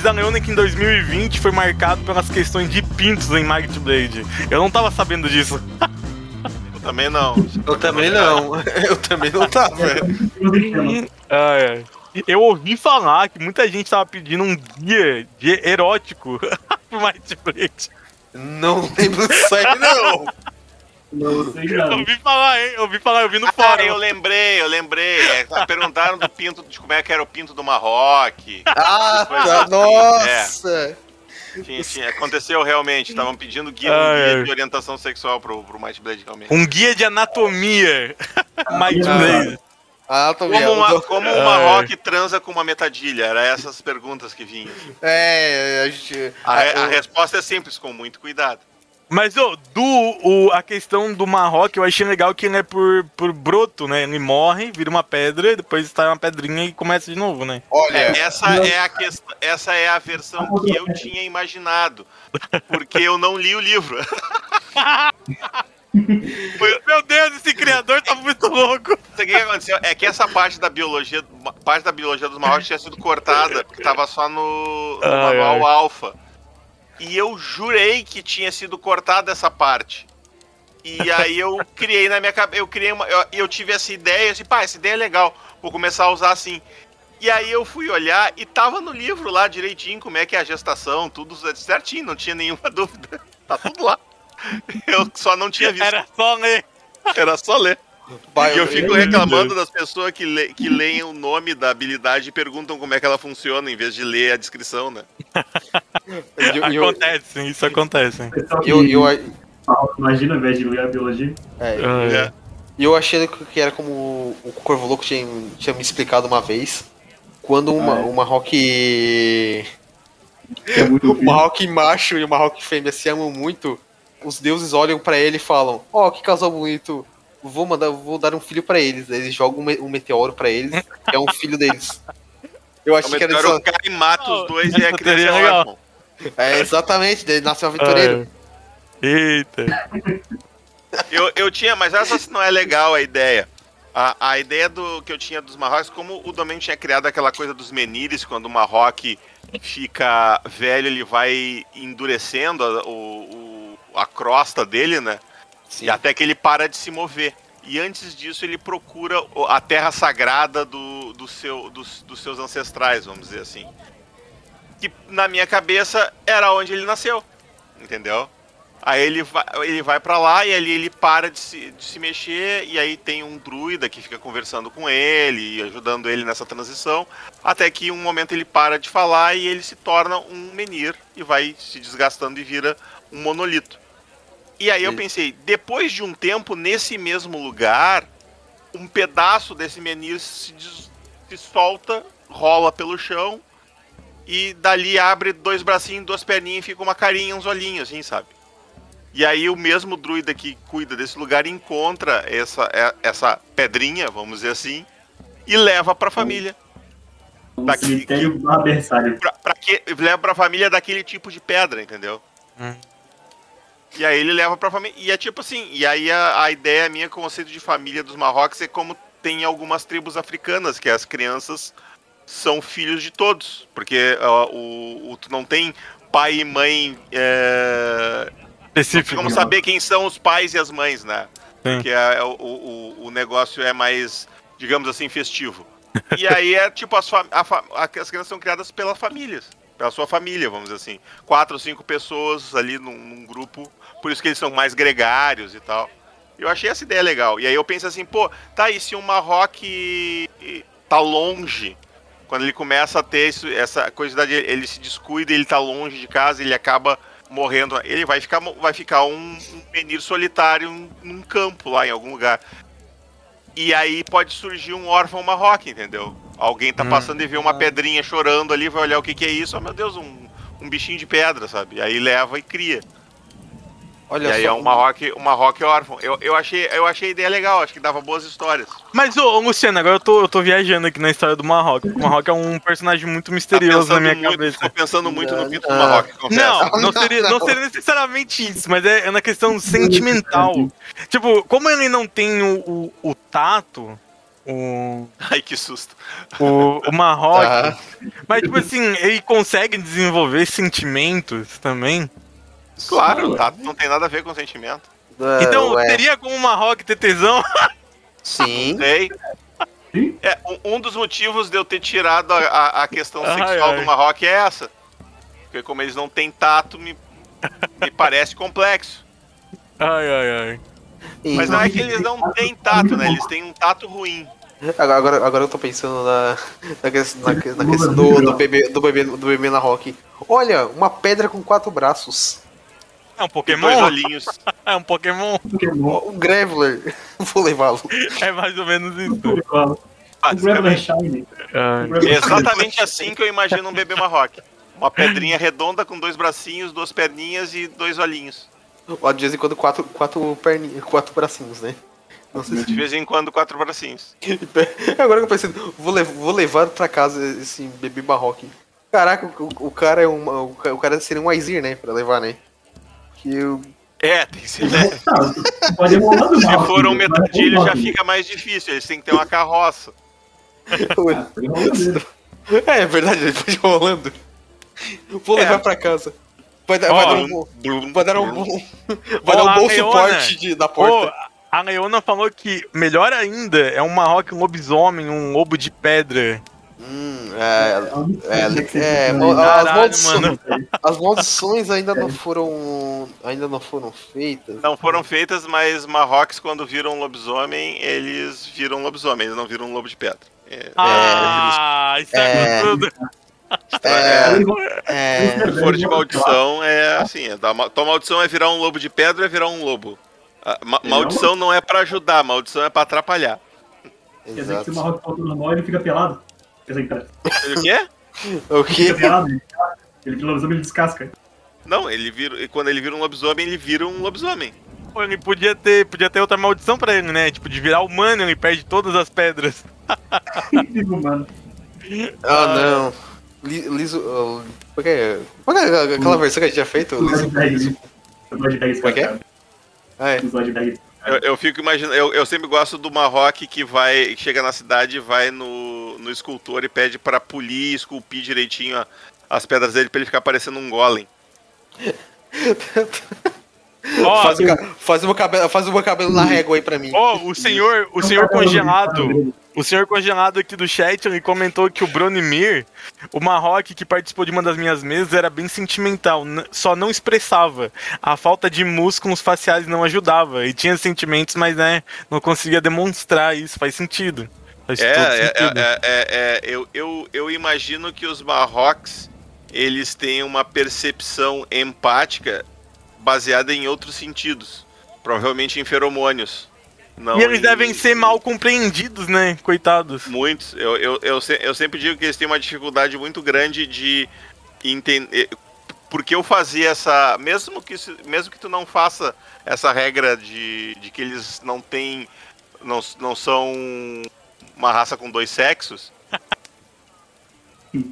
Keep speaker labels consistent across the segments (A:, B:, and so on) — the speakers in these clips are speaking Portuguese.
A: diz a Leona que em 2020 foi marcado pelas questões de pintos em Might Blade. Eu não tava sabendo disso.
B: Eu também não.
C: Eu também não. Eu também não tava.
A: Ah, é. Eu ouvi falar que muita gente tava pedindo um guia de erótico pro Might Blade.
C: Não lembro disso aí, não.
D: Não sei
A: Eu
D: não.
A: ouvi falar, hein? Eu ouvi falar, eu vi no
B: Ah,
A: fórum.
B: eu lembrei, eu lembrei. É, tá, perguntaram do pinto, de como é que era o pinto do Marroque.
C: Ah, tá.
B: assim,
C: Nossa.
B: Tinha, tinha, aconteceu realmente. Estavam pedindo guia,
A: Ah,
B: um guia
A: é.
B: de orientação sexual pro, pro Might Blade, realmente.
A: Um guia de anatomia. Might
D: Ah,
A: Blade.
C: Ah,
B: Como, uma, como o
A: Ah,
B: Marroque transa com uma metadilha? Era essas perguntas que vinham.
C: É, a gente.
B: A, re- a
C: eu-
B: resposta é simples, com muito cuidado.
A: Mas ô, do, o, a questão do Marroque, eu achei legal que ele é por, por broto, né? Ele morre, vira uma pedra, depois sai uma pedrinha e começa de novo, né?
C: Olha,
B: Essa é a questão, essa é a versão que eu tinha imaginado, porque eu não li o livro.
A: Meu Deus, esse criador tá muito louco.
B: O que aconteceu? É que essa parte da biologia, parte da biologia dos Marrocos tinha sido cortada, porque tava só no, no
A: Ai,
B: manual alfa. E eu jurei que tinha sido cortada essa parte. E aí eu criei na minha cabeça, eu criei uma, eu, eu tive essa ideia, assim, pá, essa ideia é legal, vou começar a usar assim. E aí eu fui olhar e tava no livro lá direitinho como é que é a gestação, tudo certinho, não tinha nenhuma dúvida. Tá tudo lá. Eu só não tinha visto,
A: Era só ler.
B: era só ler. E eu fico
D: eu-
B: reclamando das pessoas que, le, que leem o nome da habilidade e perguntam como é que ela funciona, em vez de ler a descrição, né?
C: eu, eu,
A: Acontece, isso acontece.
C: Eu, eu,
D: imagina ao invés de ler a biologia.
C: é,
B: É.
C: E eu achei que era como o Corvo Louco tinha, tinha me explicado uma vez. Quando uma,
D: Ah, é.
C: uma rock.
D: É
C: Uma rock macho e uma rock fêmea se amam muito, os deuses olham pra ele e falam: Ó, que casal bonito, vou mandar, vou dar um filho pra eles. Eles jogam um, me- meteoro pra eles, que é um filho deles. Eu
B: O
C: achei que era isso.
B: cai e mata os dois e a
A: Essa
B: criança é
A: é legal.
C: É, exatamente, daí nasce um aventureiro.
A: É. Eita.
B: Eu, eu tinha, mas essa não é legal a ideia. A, a ideia do que eu tinha dos Marrocos, como o Domingo tinha criado aquela coisa dos menires, quando o Marroque fica velho, ele vai endurecendo a, o, o- a crosta dele, né?
C: Sim.
B: E até que ele para de se mover. E antes disso, ele procura a terra sagrada do, do seu, dos, dos seus ancestrais, vamos dizer assim. Que na minha cabeça era onde ele nasceu. Entendeu? Aí ele vai, ele vai para lá e ali ele para de se, de se mexer. E aí tem um druida que fica conversando com ele e ajudando ele nessa transição. Até que um momento ele para de falar e ele se torna um menir e vai se desgastando e vira um monolito. E aí eu pensei, depois de um tempo nesse mesmo lugar, um pedaço desse menir se, des- se solta, rola pelo chão e dali abre dois bracinhos, duas perninhas e fica uma carinha, uns olhinhos, assim, sabe? E aí o mesmo druida que cuida desse lugar encontra essa, é- essa pedrinha, vamos dizer assim, e leva pra família.
D: Um
B: Daqui-
D: cemitério berçário.
B: Pra, pra que, leva pra família daquele tipo de pedra, entendeu?
A: Hum.
B: E aí ele leva pra família. E é tipo assim, e aí a, a ideia minha o conceito de família dos Marrocos é como tem em algumas tribos africanas, que as crianças são filhos de todos. Porque o, o- tu não tem pai e mãe. É,
A: Específico.
B: como saber quem são os pais e as mães, né?
A: Sim.
B: Porque é- o, o, o negócio é mais, digamos assim, festivo. E aí é tipo, as, fa- a fa- a- as crianças são criadas pelas famílias. Pela sua família, vamos dizer assim. Quatro ou cinco pessoas ali num, num grupo. Por isso que eles são mais gregários e tal. Eu achei essa ideia legal. E aí eu penso assim, pô, tá, e se o Marroque tá longe, quando ele começa a ter isso, essa coisa de ele se descuida, ele tá longe de casa, ele acaba morrendo, ele vai ficar, vai ficar um, um menino solitário num- num campo lá em algum lugar. E aí pode surgir um órfão Marroque, entendeu? Alguém tá
A: Hum.
B: passando e vê uma pedrinha chorando ali, vai olhar o que que é isso, oh meu Deus, um, um bichinho de pedra, sabe? Aí leva e cria.
C: Olha
B: e aí
C: só.
B: é um Marroque, um Marroque órfão. Eu, eu, achei, eu achei a ideia legal, acho que dava boas histórias.
A: Mas, ô, ô, Luciano, agora eu tô, eu tô viajando aqui na história do Marrocos. O Marrocos é um personagem muito misterioso na minha
B: muito,
A: cabeça.
B: Tô pensando muito no pinto do
C: Não.
B: Marroque, confesso.
A: Não, não seria, não seria necessariamente isso, mas é, é na questão sentimental. Tipo, como ele não tem o, o, o tato, o,
B: Ai, que susto.
A: o, o Marrock.
C: Tá.
A: Mas, tipo assim, ele consegue desenvolver sentimentos também.
B: Claro, tá, não tem nada a ver com sentimento.
C: É,
A: Então,
C: ué,
A: teria como o Marrock ter tesão?
C: Sim.
B: Sei. É, um- dos motivos de eu ter tirado a, a- a questão
A: Ai,
B: sexual
A: ai.
B: do Marroque é essa. Porque como eles não têm tato, me, me parece complexo.
A: Ai, ai, ai.
B: Mas não é que eles não têm tato, né? Eles têm um tato ruim.
C: Agora, agora, agora eu tô pensando na, na, na, que- na questão do, do, bebê, do, bebê, do bebê na rock. Olha, uma pedra com quatro braços.
A: É um
B: E dois
A: Pokémon?
B: olhinhos.
A: É um Pokémon.
D: Pokémon.
C: Um Graveler. Vou levá-lo.
A: É mais ou menos isso.
D: O Graveler Shine.
A: Ai.
D: O Graveler
B: É exatamente assim que eu imagino um bebê Marroque. Uma pedrinha redonda com dois bracinhos, duas perninhas e dois olhinhos.
C: Ó, de vez em quando, quatro, quatro, perni, quatro bracinhos, né? Não sei
B: De vez em quando, quatro bracinhos.
C: se... Agora que eu pensei, vou, lev vou levar pra casa esse bebê barroque. Caraca, o, o- cara é uma, o, ca- o cara seria um Aizir, né? Pra levar, né? Que eu...
B: É, tem que ser. né?
D: Pode do
B: Se
D: mal.
B: for um
D: mas
B: metadilho já fica mais difícil. Eles têm que ter uma carroça.
D: Ah.
C: É, é verdade, ele pode ir rolando. Vou
B: É.
C: levar pra casa. Vai dar,
A: Ó,
C: vai dar um bom... Vai dar um bom, vai dar um bom suporte de, da porta.
A: a Leona falou que melhor ainda é um Marrock, um lobisomem, um lobo de pedra.
C: Hum, é, é,
D: É,
C: é, as, maldições, as maldições ainda não foram ainda não foram feitas.
B: Não foram feitas, mas Marrocos, quando viram um lobisomem, eles viram um lobisomem, eles não viram um lobo de pedra. É,
A: Ah, isso é,
C: é.
A: tudo.
C: É,
B: se for de maldição, é assim: é da, tua maldição é virar um lobo de pedra ou é virar um lobo? A ma- maldição não é pra ajudar, maldição é pra atrapalhar.
D: Quer dizer que se o Marroco falta normal, ele fica pelado. Quer dizer, cara,
B: O quê?
C: O
D: pelado, ele descasca. ele vira lobisomem, ele descasca.
B: Não, ele vira, e quando ele vira um lobisomem, ele vira um lobisomem.
A: Pô, ele podia ter, podia ter outra maldição pra ele, né? Tipo, de virar humano, ele perde todas as pedras.
D: Mano,
C: Ah, não. Li- Liso. Qual é? É aquela versão que a gente tinha feito? Liso. Como é que é? Ah, é.
B: Eu, eu fico imaginando, eu, eu sempre gosto do Marroque que vai, que chega na cidade, vai no, no escultor e pede pra polir, esculpir direitinho a- as pedras dele pra ele ficar parecendo um golem.
A: Ó,
C: Faz, o faz, o meu cabelo, faz o meu cabelo na régua aí pra mim.
A: ó, o senhor, o senhor congelado, o senhor congelado aqui do chat, ele comentou que o Bronimir, o Marroque que participou de uma das minhas mesas, era bem sentimental, só não expressava. A falta de músculos faciais não ajudava. E tinha sentimentos, mas né, não conseguia demonstrar isso. Faz sentido. Faz
B: É, é, é, é, é, eu, eu, eu imagino que os Marrocos eles têm uma percepção empática baseada em outros sentidos, provavelmente em feromônios. Não
A: E eles
B: em-
A: devem ser mal compreendidos, né? Coitados.
B: Muitos. Eu, eu, eu, eu sempre digo que eles têm uma dificuldade muito grande de entender. Porque eu fazia essa. Mesmo que, mesmo que tu não faça essa regra de, de que eles não têm. Não, não são uma raça com dois sexos.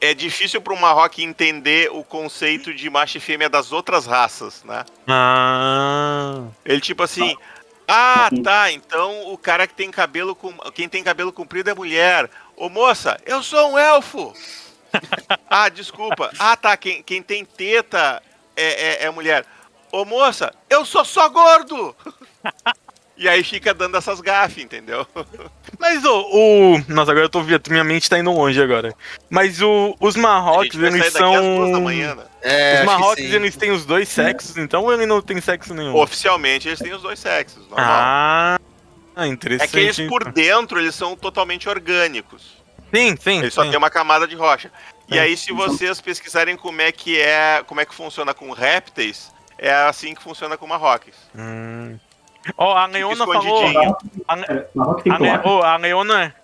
B: É difícil para um Marroque entender o conceito de macho e fêmea das outras raças, né?
A: Ah.
B: Ele tipo assim, ah, tá, então o cara que tem cabelo com quem tem cabelo comprido é mulher. Ô moça, eu sou um elfo. ah, desculpa. Ah, tá, quem, quem tem teta é, é, é mulher. Ô moça, eu sou só gordo. e aí fica dando essas gafes, entendeu?
A: Mas o, o. Nossa, agora eu tô vendo. Minha mente tá indo longe agora. Mas o, os Marrocos, eles são.
B: duas da manhã, né?
C: É,
A: Os Marrocos, eles têm os dois sexos, então ou ele não tem sexo nenhum?
B: Oficialmente eles têm os dois sexos, normal.
A: ah,
B: é
A: interessante.
B: que eles por dentro eles são totalmente orgânicos.
A: Sim, sim.
B: Ele só tem uma camada de rocha. E
A: É.
B: aí, se vocês pesquisarem como é que é, como é que funciona com répteis, é assim que funciona com marroques.
A: Hum. Ó, a Leona falou. A, a, a Leona.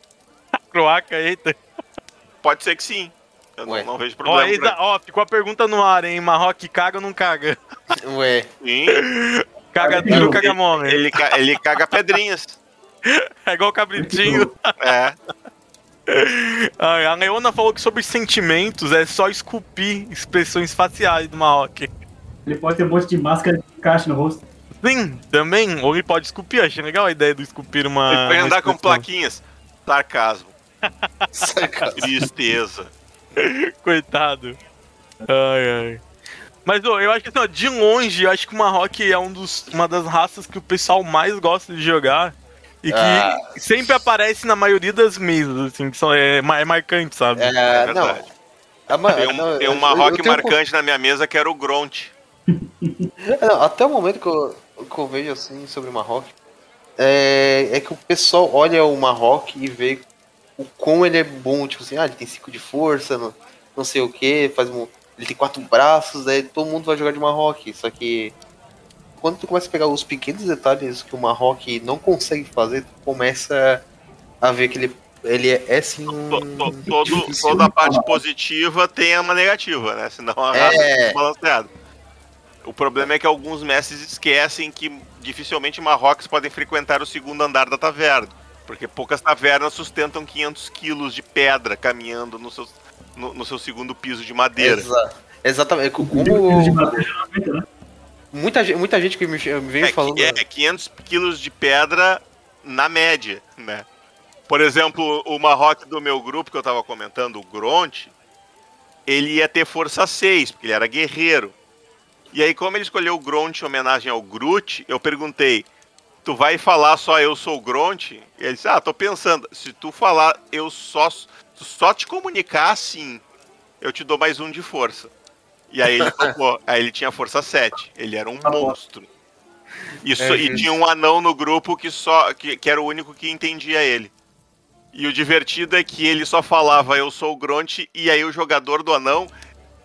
A: Croaca, eita.
B: Pode ser que sim. Eu não, não vejo
A: Ó,
B: problema.
A: eita,
B: por
A: ó, ficou a pergunta no ar, hein? Marroque caga ou não caga?
C: Ué.
B: Sim,
A: Caga duro ou caga mole?
B: ele, ele caga pedrinhas.
A: É igual o cabritinho.
B: É.
A: A Leona falou que sobre sentimentos é só esculpir expressões faciais do Marroque.
D: Ele pode ter um monte de máscara de encaixe no rosto.
A: Sim, também. Ou ele pode esculpir. Achei legal a ideia do esculpir uma.
B: Ele pode andar com plaquinhas. Sarcasmo.
C: Sarcasmo.
B: Tristeza.
A: Coitado. Ai, ai. Mas ô, eu acho que assim, ó, de longe, eu acho que o Marrock é um dos, uma das raças que o pessoal mais gosta de jogar. E que
C: Ah.
A: sempre aparece na maioria das mesas, assim, que são, é, é marcante, sabe?
C: É,
B: É
C: não.
B: verdade.
C: A ma-
B: Tem um,
C: não,
B: tem um Marrock
C: tenho um
B: marcante na minha mesa que era o Gront.
C: É, não, até o momento que eu, que eu vejo assim sobre o Marrock, é, é que o pessoal olha o Marrock e vê o quão ele é bom, tipo assim, ah, ele tem 5 de força, não, não sei o que, faz um, ele tem quatro braços, daí todo mundo vai jogar de Marrock, só que quando tu começa a pegar os pequenos detalhes que o Marrock não consegue fazer, tu começa a ver que ele, ele é, é sim um...
B: To- to- todo- toda a parte positiva tem uma negativa, né? Senão a raça
C: É.
B: é balanceada. O problema é que alguns mestres esquecem que dificilmente Marrocos podem frequentar o segundo andar da taverna. Porque poucas tavernas sustentam 500 quilos de pedra caminhando no seu, no, no seu segundo piso de madeira.
C: Exa- exatamente, como
D: de madeira né?
C: muita, gente- muita gente que me, me vem
B: É,
C: falando...
B: é 500 quilos de pedra na média, né? Por exemplo, o Marrock do meu grupo que eu tava comentando, o Gront, ele ia ter força 6, porque ele era guerreiro. E aí, como ele escolheu o Gront em homenagem ao Groot, eu perguntei: Tu vai falar só eu sou o Gront? E ele disse: Ah, tô pensando, se tu falar eu só, tu só te comunicar assim, eu te dou mais um de força. E aí ele topou. aí ele tinha força 7. Ele era um
D: bom.
B: monstro. Isso,
C: É,
B: e tinha um anão no grupo que só que, que era o único que entendia ele. E o divertido é que ele só falava eu sou o Gront e aí o jogador do anão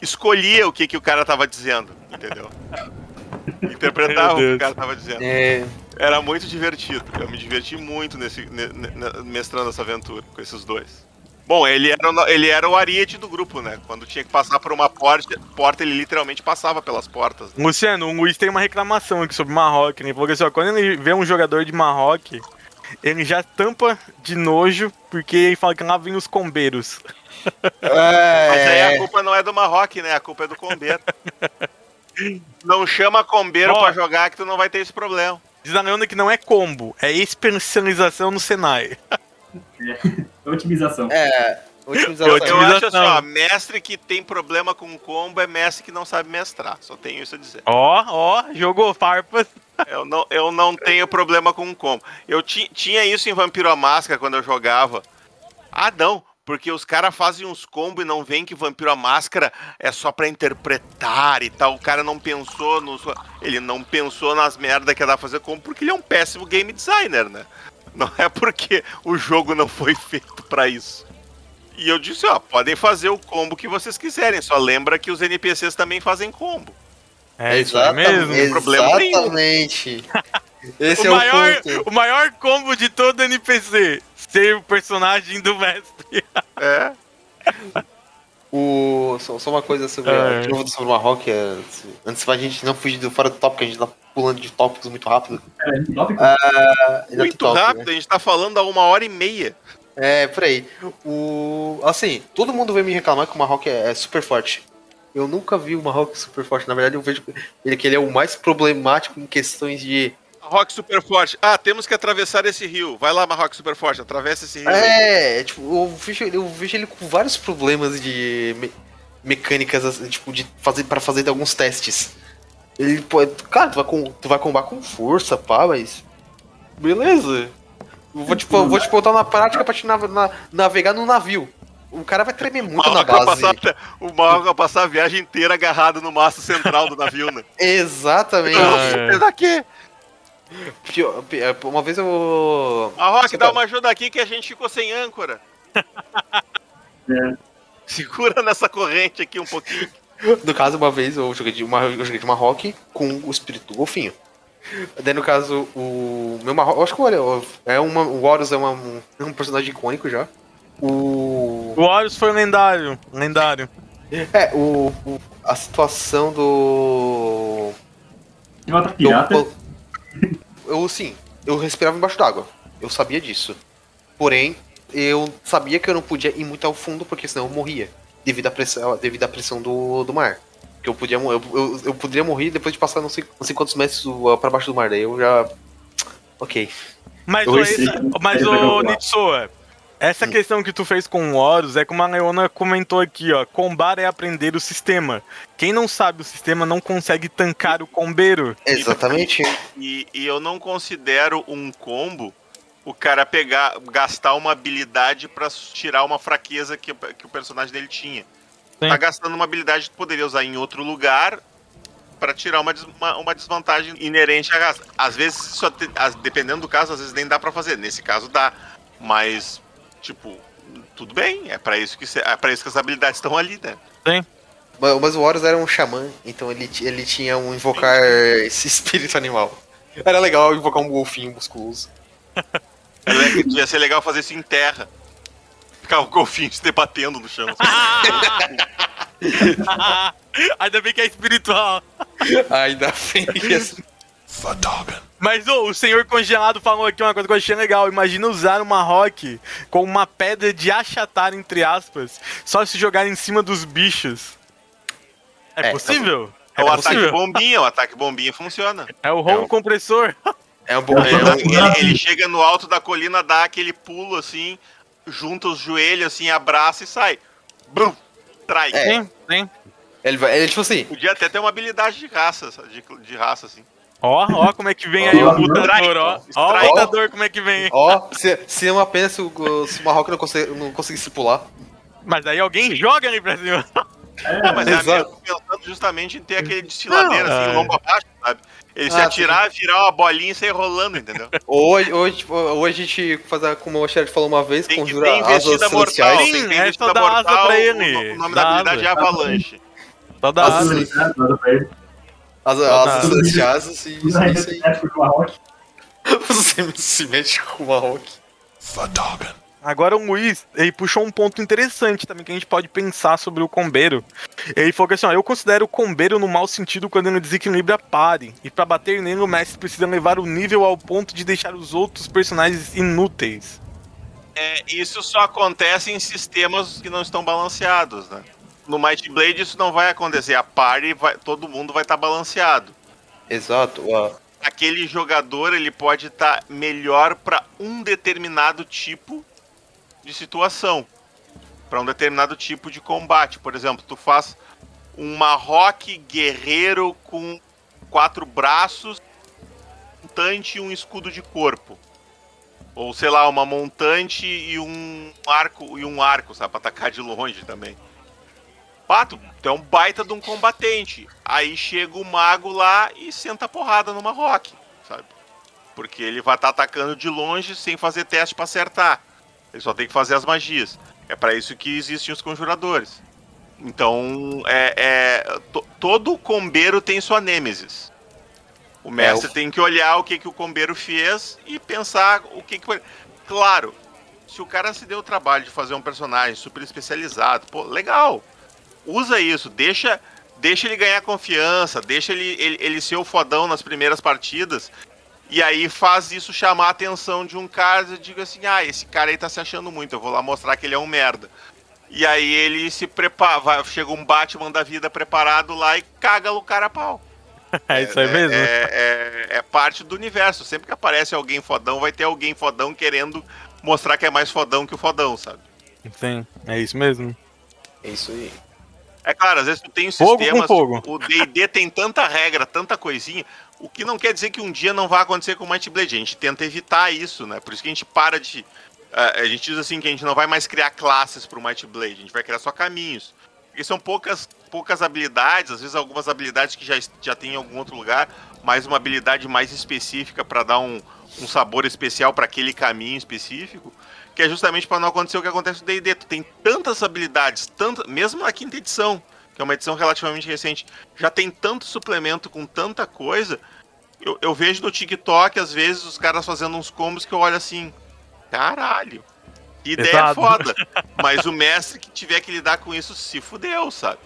B: escolhia o que, que o cara tava dizendo, entendeu? Interpretava o que o cara tava dizendo.
C: É,
B: Era muito divertido. Eu me diverti muito nesse, ne- ne- mestrando essa aventura com esses dois. Bom, ele era, o- ele era o ariete do grupo, né? Quando tinha que passar por uma porta, porta ele literalmente passava pelas portas. né?
A: Luciano, o Luiz tem uma reclamação aqui sobre Marrock, né? Ele falou que assim, ó, quando ele vê um jogador de Marrock, ele já tampa de nojo, porque ele fala que lá vem os combeiros.
B: Mas aí a
C: é,
B: culpa não é do Marroque, né? A culpa é do combeiro. Não chama combeiro
A: Ó.
B: pra jogar que tu não vai ter esse problema.
A: Diz a Leona que não é combo, é especialização no Senai.
D: Otimização.
C: é, otimização.
A: Eu-
B: Eu acho assim,
A: Otimização.
B: ó, mestre que tem problema com combo é mestre que não sabe mestrar. Só tenho isso a dizer.
A: Ó, ó, jogou farpas.
B: Eu não, eu não tenho problema com combo. Eu ti- tinha isso em Vampiro à Máscara quando eu jogava. Ah, não. Porque os caras fazem uns combos e não veem que Vampiro à Máscara é só pra interpretar e tal. O cara não pensou nos. Ele não pensou nas merdas que ia dar pra fazer combo porque ele é um péssimo game designer, né? Não é porque o jogo não foi feito pra isso. E eu disse, ó, podem fazer o combo que vocês quiserem. Só lembra que os NPCs também fazem combo.
A: É isso aí
C: Exatamente,
A: mesmo.
B: problema nenhum.
C: Exatamente. Esse
A: O
C: é
A: maior,
C: o ponto.
A: o maior combo de todo NPC, ser o personagem do mestre.
B: É.
C: O, só, só uma coisa sobre,
A: É.
C: de novo sobre o Marroque. é, antes pra gente não fugir do fora do tópico, a gente tá pulando de tópicos muito rápido.
D: É, tópico.
C: Ah,
B: Muito
C: tópico,
B: rápido,
C: né?
B: a gente tá falando há uma hora e meia.
C: É, por aí. O, assim, todo mundo vem me reclamar que o Marroque é, é super forte. Eu nunca vi o Marroque super forte. Na verdade, eu vejo ele que ele é o mais problemático em questões de.
B: Rock super forte. Ah, temos que atravessar esse rio. Vai lá, Marrock super forte, atravessa esse rio.
C: É, tipo, eu vejo, eu vejo ele com vários problemas de me- mecânicas, assim, tipo, de fazer para fazer alguns testes. Ele pode. Cara, tu vai, com, tu vai combar com força, pá, mas. Beleza. Eu vou, tipo, eu vou te botar na prática pra te nav- na- navegar no navio. O cara vai tremer muito na base.
B: passar, o Marrock vai passar a viagem inteira agarrado no mastro central do navio, né?
C: Exatamente.
A: Ah, é.
B: daqui.
C: Pior- pi- Uma vez eu.
B: Marrock,
C: Você
B: dá
C: tá-
B: uma ajuda aqui que a gente ficou sem âncora.
D: É.
B: Segura nessa corrente aqui um pouquinho.
C: No caso, uma vez eu joguei de uma, eu joguei de Marroque com o espírito do golfinho. Daí, no caso, o meu Marroque. Eu acho que o, é uma, o Horus é uma, um, é um personagem icônico já. O.
A: O Horus foi um lendário, lendário.
C: É, o, o- a situação do.
D: Tem uma
C: do
D: pirata.
C: Eu, sim, eu respirava embaixo d'água. Eu sabia disso. Porém, eu sabia que eu não podia ir muito ao fundo, porque senão eu morria. Devido à pressão, devido à pressão do, do mar. Que eu podia eu, eu, eu poderia morrer depois de passar não sei, não sei quantos metros uh, pra baixo do mar. Daí eu já. Ok.
A: Mas,
C: Eu
A: o, mas o. Nitsoa, Essa
C: Hum.
A: questão que tu fez com o Horus é como a Leona comentou aqui, ó. Combar é aprender o sistema. Quem não sabe o sistema não consegue tancar o combeiro.
C: Exatamente.
B: E, e eu não considero um combo o cara pegar, gastar uma habilidade pra tirar uma fraqueza que, que o personagem dele tinha.
A: Sim.
B: Tá gastando uma habilidade que poderia usar em outro lugar pra tirar uma, uma, uma desvantagem inerente a gasta. Às vezes, só te- as- dependendo do caso, às vezes nem dá pra fazer. Nesse caso dá. Mas, tipo, tudo bem. É pra isso que, se- é pra isso que as habilidades estão ali, né?
C: Mas, mas o Horus era um xamã, então ele, ele tinha um invocar esse espírito animal. Era legal invocar um golfinho musculoso.
B: É Devia ser legal fazer isso em terra. Ficar o golfinho se debatendo no chão.
A: Ainda bem que é espiritual.
C: Ainda bem que
A: Mas ô, o senhor congelado falou aqui uma coisa que eu achei legal. Imagina usar uma rock com uma pedra de achatar, entre aspas, só se jogar em cima dos bichos. É,
C: É,
A: possível?
B: É o
A: É
B: ataque
A: possível?
B: bombinha, o ataque bombinha funciona.
A: É o rolo
C: É o-
A: compressor.
C: é um bom.
B: É, ele, ele chega no alto da colina, dá aquele pulo assim, junta os joelhos assim, abraça e sai. Brum! Trai.
C: É.
A: Sim, sim.
C: ele vai. Ele, tipo assim,
B: Podia até ter uma habilidade de raça, de, de raça, assim.
A: Ó, ó como é que vem aí o mutador,
B: strike,
A: ó. Ó o como é que vem.
C: ó, se, se é uma pena se o, se o Marroco não, consegue, não conseguisse pular.
A: Mas aí alguém joga ali pra cima.
B: Não, mas é
C: Exato.
B: mesmo pensando justamente em ter aquele desfiladeiro,
A: Não,
B: assim,
A: é.
B: lombo abaixo, sabe? Ele se
C: Ah,
B: atirar, virar uma bolinha e sair rolando, entendeu?
C: Ou, ou, tipo, ou a gente fazer, como o Xerife falou uma vez,
B: Tem que
C: conjura
B: ter
C: asas
B: investida mortal.
C: celestiais.
A: Sim,
B: Tem que ter
A: é
B: investida
A: dar asa
B: mortal,
A: pra
B: o
A: ele.
B: O nome da habilidade
A: asa.
B: é avalanche.
A: Só dá
C: As-
A: asa.
D: Ele.
C: Asas, celestiais e
D: a a.
C: Você se mexe com o Marroco.
A: Agora o Luiz, ele puxou um ponto interessante também que a gente pode pensar sobre o combeiro. Ele falou que assim, ó, eu considero o combeiro no mau sentido quando ele desequilibra pare. E pra bater nele, o mestre precisa levar o nível ao ponto de deixar os outros personagens inúteis.
B: É, isso só acontece em sistemas que não estão balanceados, né? No Might Blade isso não vai acontecer. A party, vai, todo mundo vai estar balanceado.
C: Exato. ó.
B: Aquele jogador ele pode estar melhor para um determinado tipo de situação, para um determinado tipo de combate. Por exemplo, tu faz um Marroque guerreiro com quatro braços, montante e um escudo de corpo. Ou sei lá, uma montante e um arco e um arco, sabe, pra atacar de longe também. Pato, tu é um baita de um combatente. Aí chega o mago lá e senta a porrada no Marroque, sabe? Porque ele vai estar atacando de longe sem fazer teste pra acertar. Ele só tem que fazer as magias. É pra isso que existem os conjuradores. Então, é, é, to- todo combeiro tem sua nêmesis. O mestre
C: É,
B: tem que olhar o que, que o combeiro fez e pensar o que, que foi. Claro, se o cara se deu o trabalho de fazer um personagem super especializado, pô, legal. Usa isso, deixa, deixa ele ganhar confiança, deixa ele, ele, ele ser o fodão nas primeiras partidas. E aí faz isso chamar a atenção de um cara e diga assim: ah, esse cara aí tá se achando muito, eu vou lá mostrar que ele é um merda. E aí ele se prepara, vai- chega um Batman da vida preparado lá e caga o cara a pau.
A: É isso aí mesmo.
B: É, é- é parte do universo. Sempre que aparece alguém fodão, vai ter alguém fodão querendo mostrar que é mais fodão que o fodão, sabe?
A: Sim, é isso mesmo.
C: É isso aí.
B: É claro, às vezes tu tem
A: Fogo com
B: sistemas.
A: fogo.
B: O DD tem tanta regra, tanta coisinha. O que não quer dizer que um dia não vai acontecer com o Might Blade. A gente tenta evitar isso, né? Por isso que a gente para de. ah, a gente diz assim que a gente não vai mais criar classes pro Might Blade, a gente vai criar só caminhos. Porque são poucas, poucas habilidades, às vezes algumas habilidades que já, já tem em algum outro lugar, mas uma habilidade mais específica para dar um, um sabor especial para aquele caminho específico, que é justamente para não acontecer o que acontece no D&D. Tu tem tantas habilidades, tanto, mesmo na quinta edição, que é uma edição relativamente recente, já tem tanto suplemento com tanta coisa. Eu, eu vejo no TikTok, às vezes, os caras fazendo uns combos que eu olho assim, caralho, que ideia
A: Exato.
B: foda. Mas o mestre que tiver que lidar com isso se fudeu, sabe?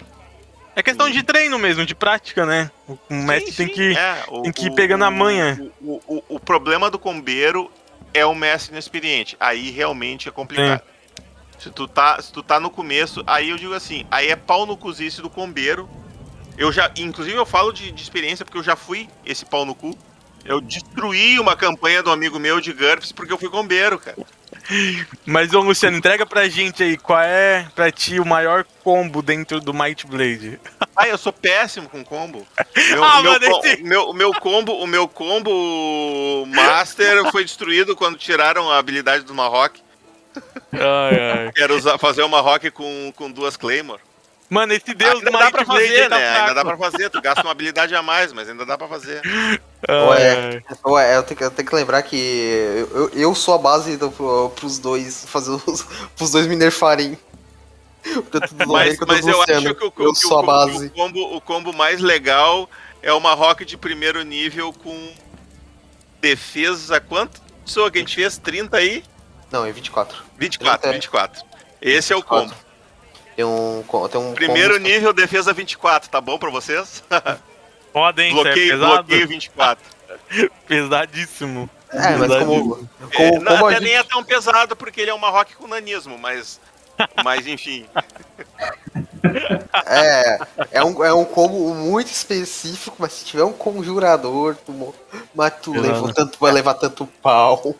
A: É questão de treino mesmo, de prática, né? O mestre
B: Sim,
A: tem
B: sim,
A: que.
B: é, o-
A: tem que ir
B: o-
A: pegando a
B: o-
A: manha.
B: O, o, o problema do combeiro é o mestre inexperiente. Aí realmente é complicado. Se tu, tá, se tu tá no começo, aí eu digo assim, aí é pau no cozice do combeiro. Eu já, inclusive eu falo de, de experiência porque eu já fui esse pau no cu. Eu destruí uma campanha do amigo meu de GURPS porque eu fui combeiro, cara.
A: Mas, ô Luciano, entrega pra gente aí qual é pra ti o maior combo dentro do Might Blade.
B: Ah, eu sou péssimo com combo. Meu,
A: Ah,
B: meu,
A: mano,
B: co-
A: esse-
B: meu, o meu combo, o meu combo master foi destruído quando tiraram a habilidade do Marrock.
A: Ai, ai.
B: Que era usar, fazer uma rock com, com duas Claymore.
A: Mano, esse deus
B: ainda
A: do
B: dá pra
A: Blade
B: fazer,
A: tá
B: né? Ainda
A: fraco.
B: dá pra fazer. Tu gasta uma habilidade a mais, mas ainda dá pra fazer.
C: Ué. Ué, eu tenho, que- eu tenho que lembrar que eu, eu, sou a base do, pro, pros dois fazer os, pros dois me nerfarem.
B: Mas, eu
C: Luciano.
B: acho que o,
C: eu
B: o-
C: sou a base.
B: o combo, o combo mais legal é uma rock de primeiro nível com defesa. Quanto? Pessoa que a gente fez? 30 aí?
C: Não, é 24.
B: 24,
C: 30.
B: 24. Esse é o combo.
C: Tem um, tem um
B: Primeiro
C: combo-
B: nível, defesa 24, tá bom pra vocês?
A: Hein? Isso é
B: bloqueio,
A: pesado?
B: bloqueio 24.
A: Pesadíssimo.
C: É, mas como,
B: É,
C: como,
B: não,
C: como a
B: até
C: gente-
B: nem é tão pesado porque ele é uma rock com nanismo, mas. Mas enfim.
C: É, é um, é um combo muito específico, mas se tiver um conjurador, tu, mas tu levou tanto, vai levar tanto pau.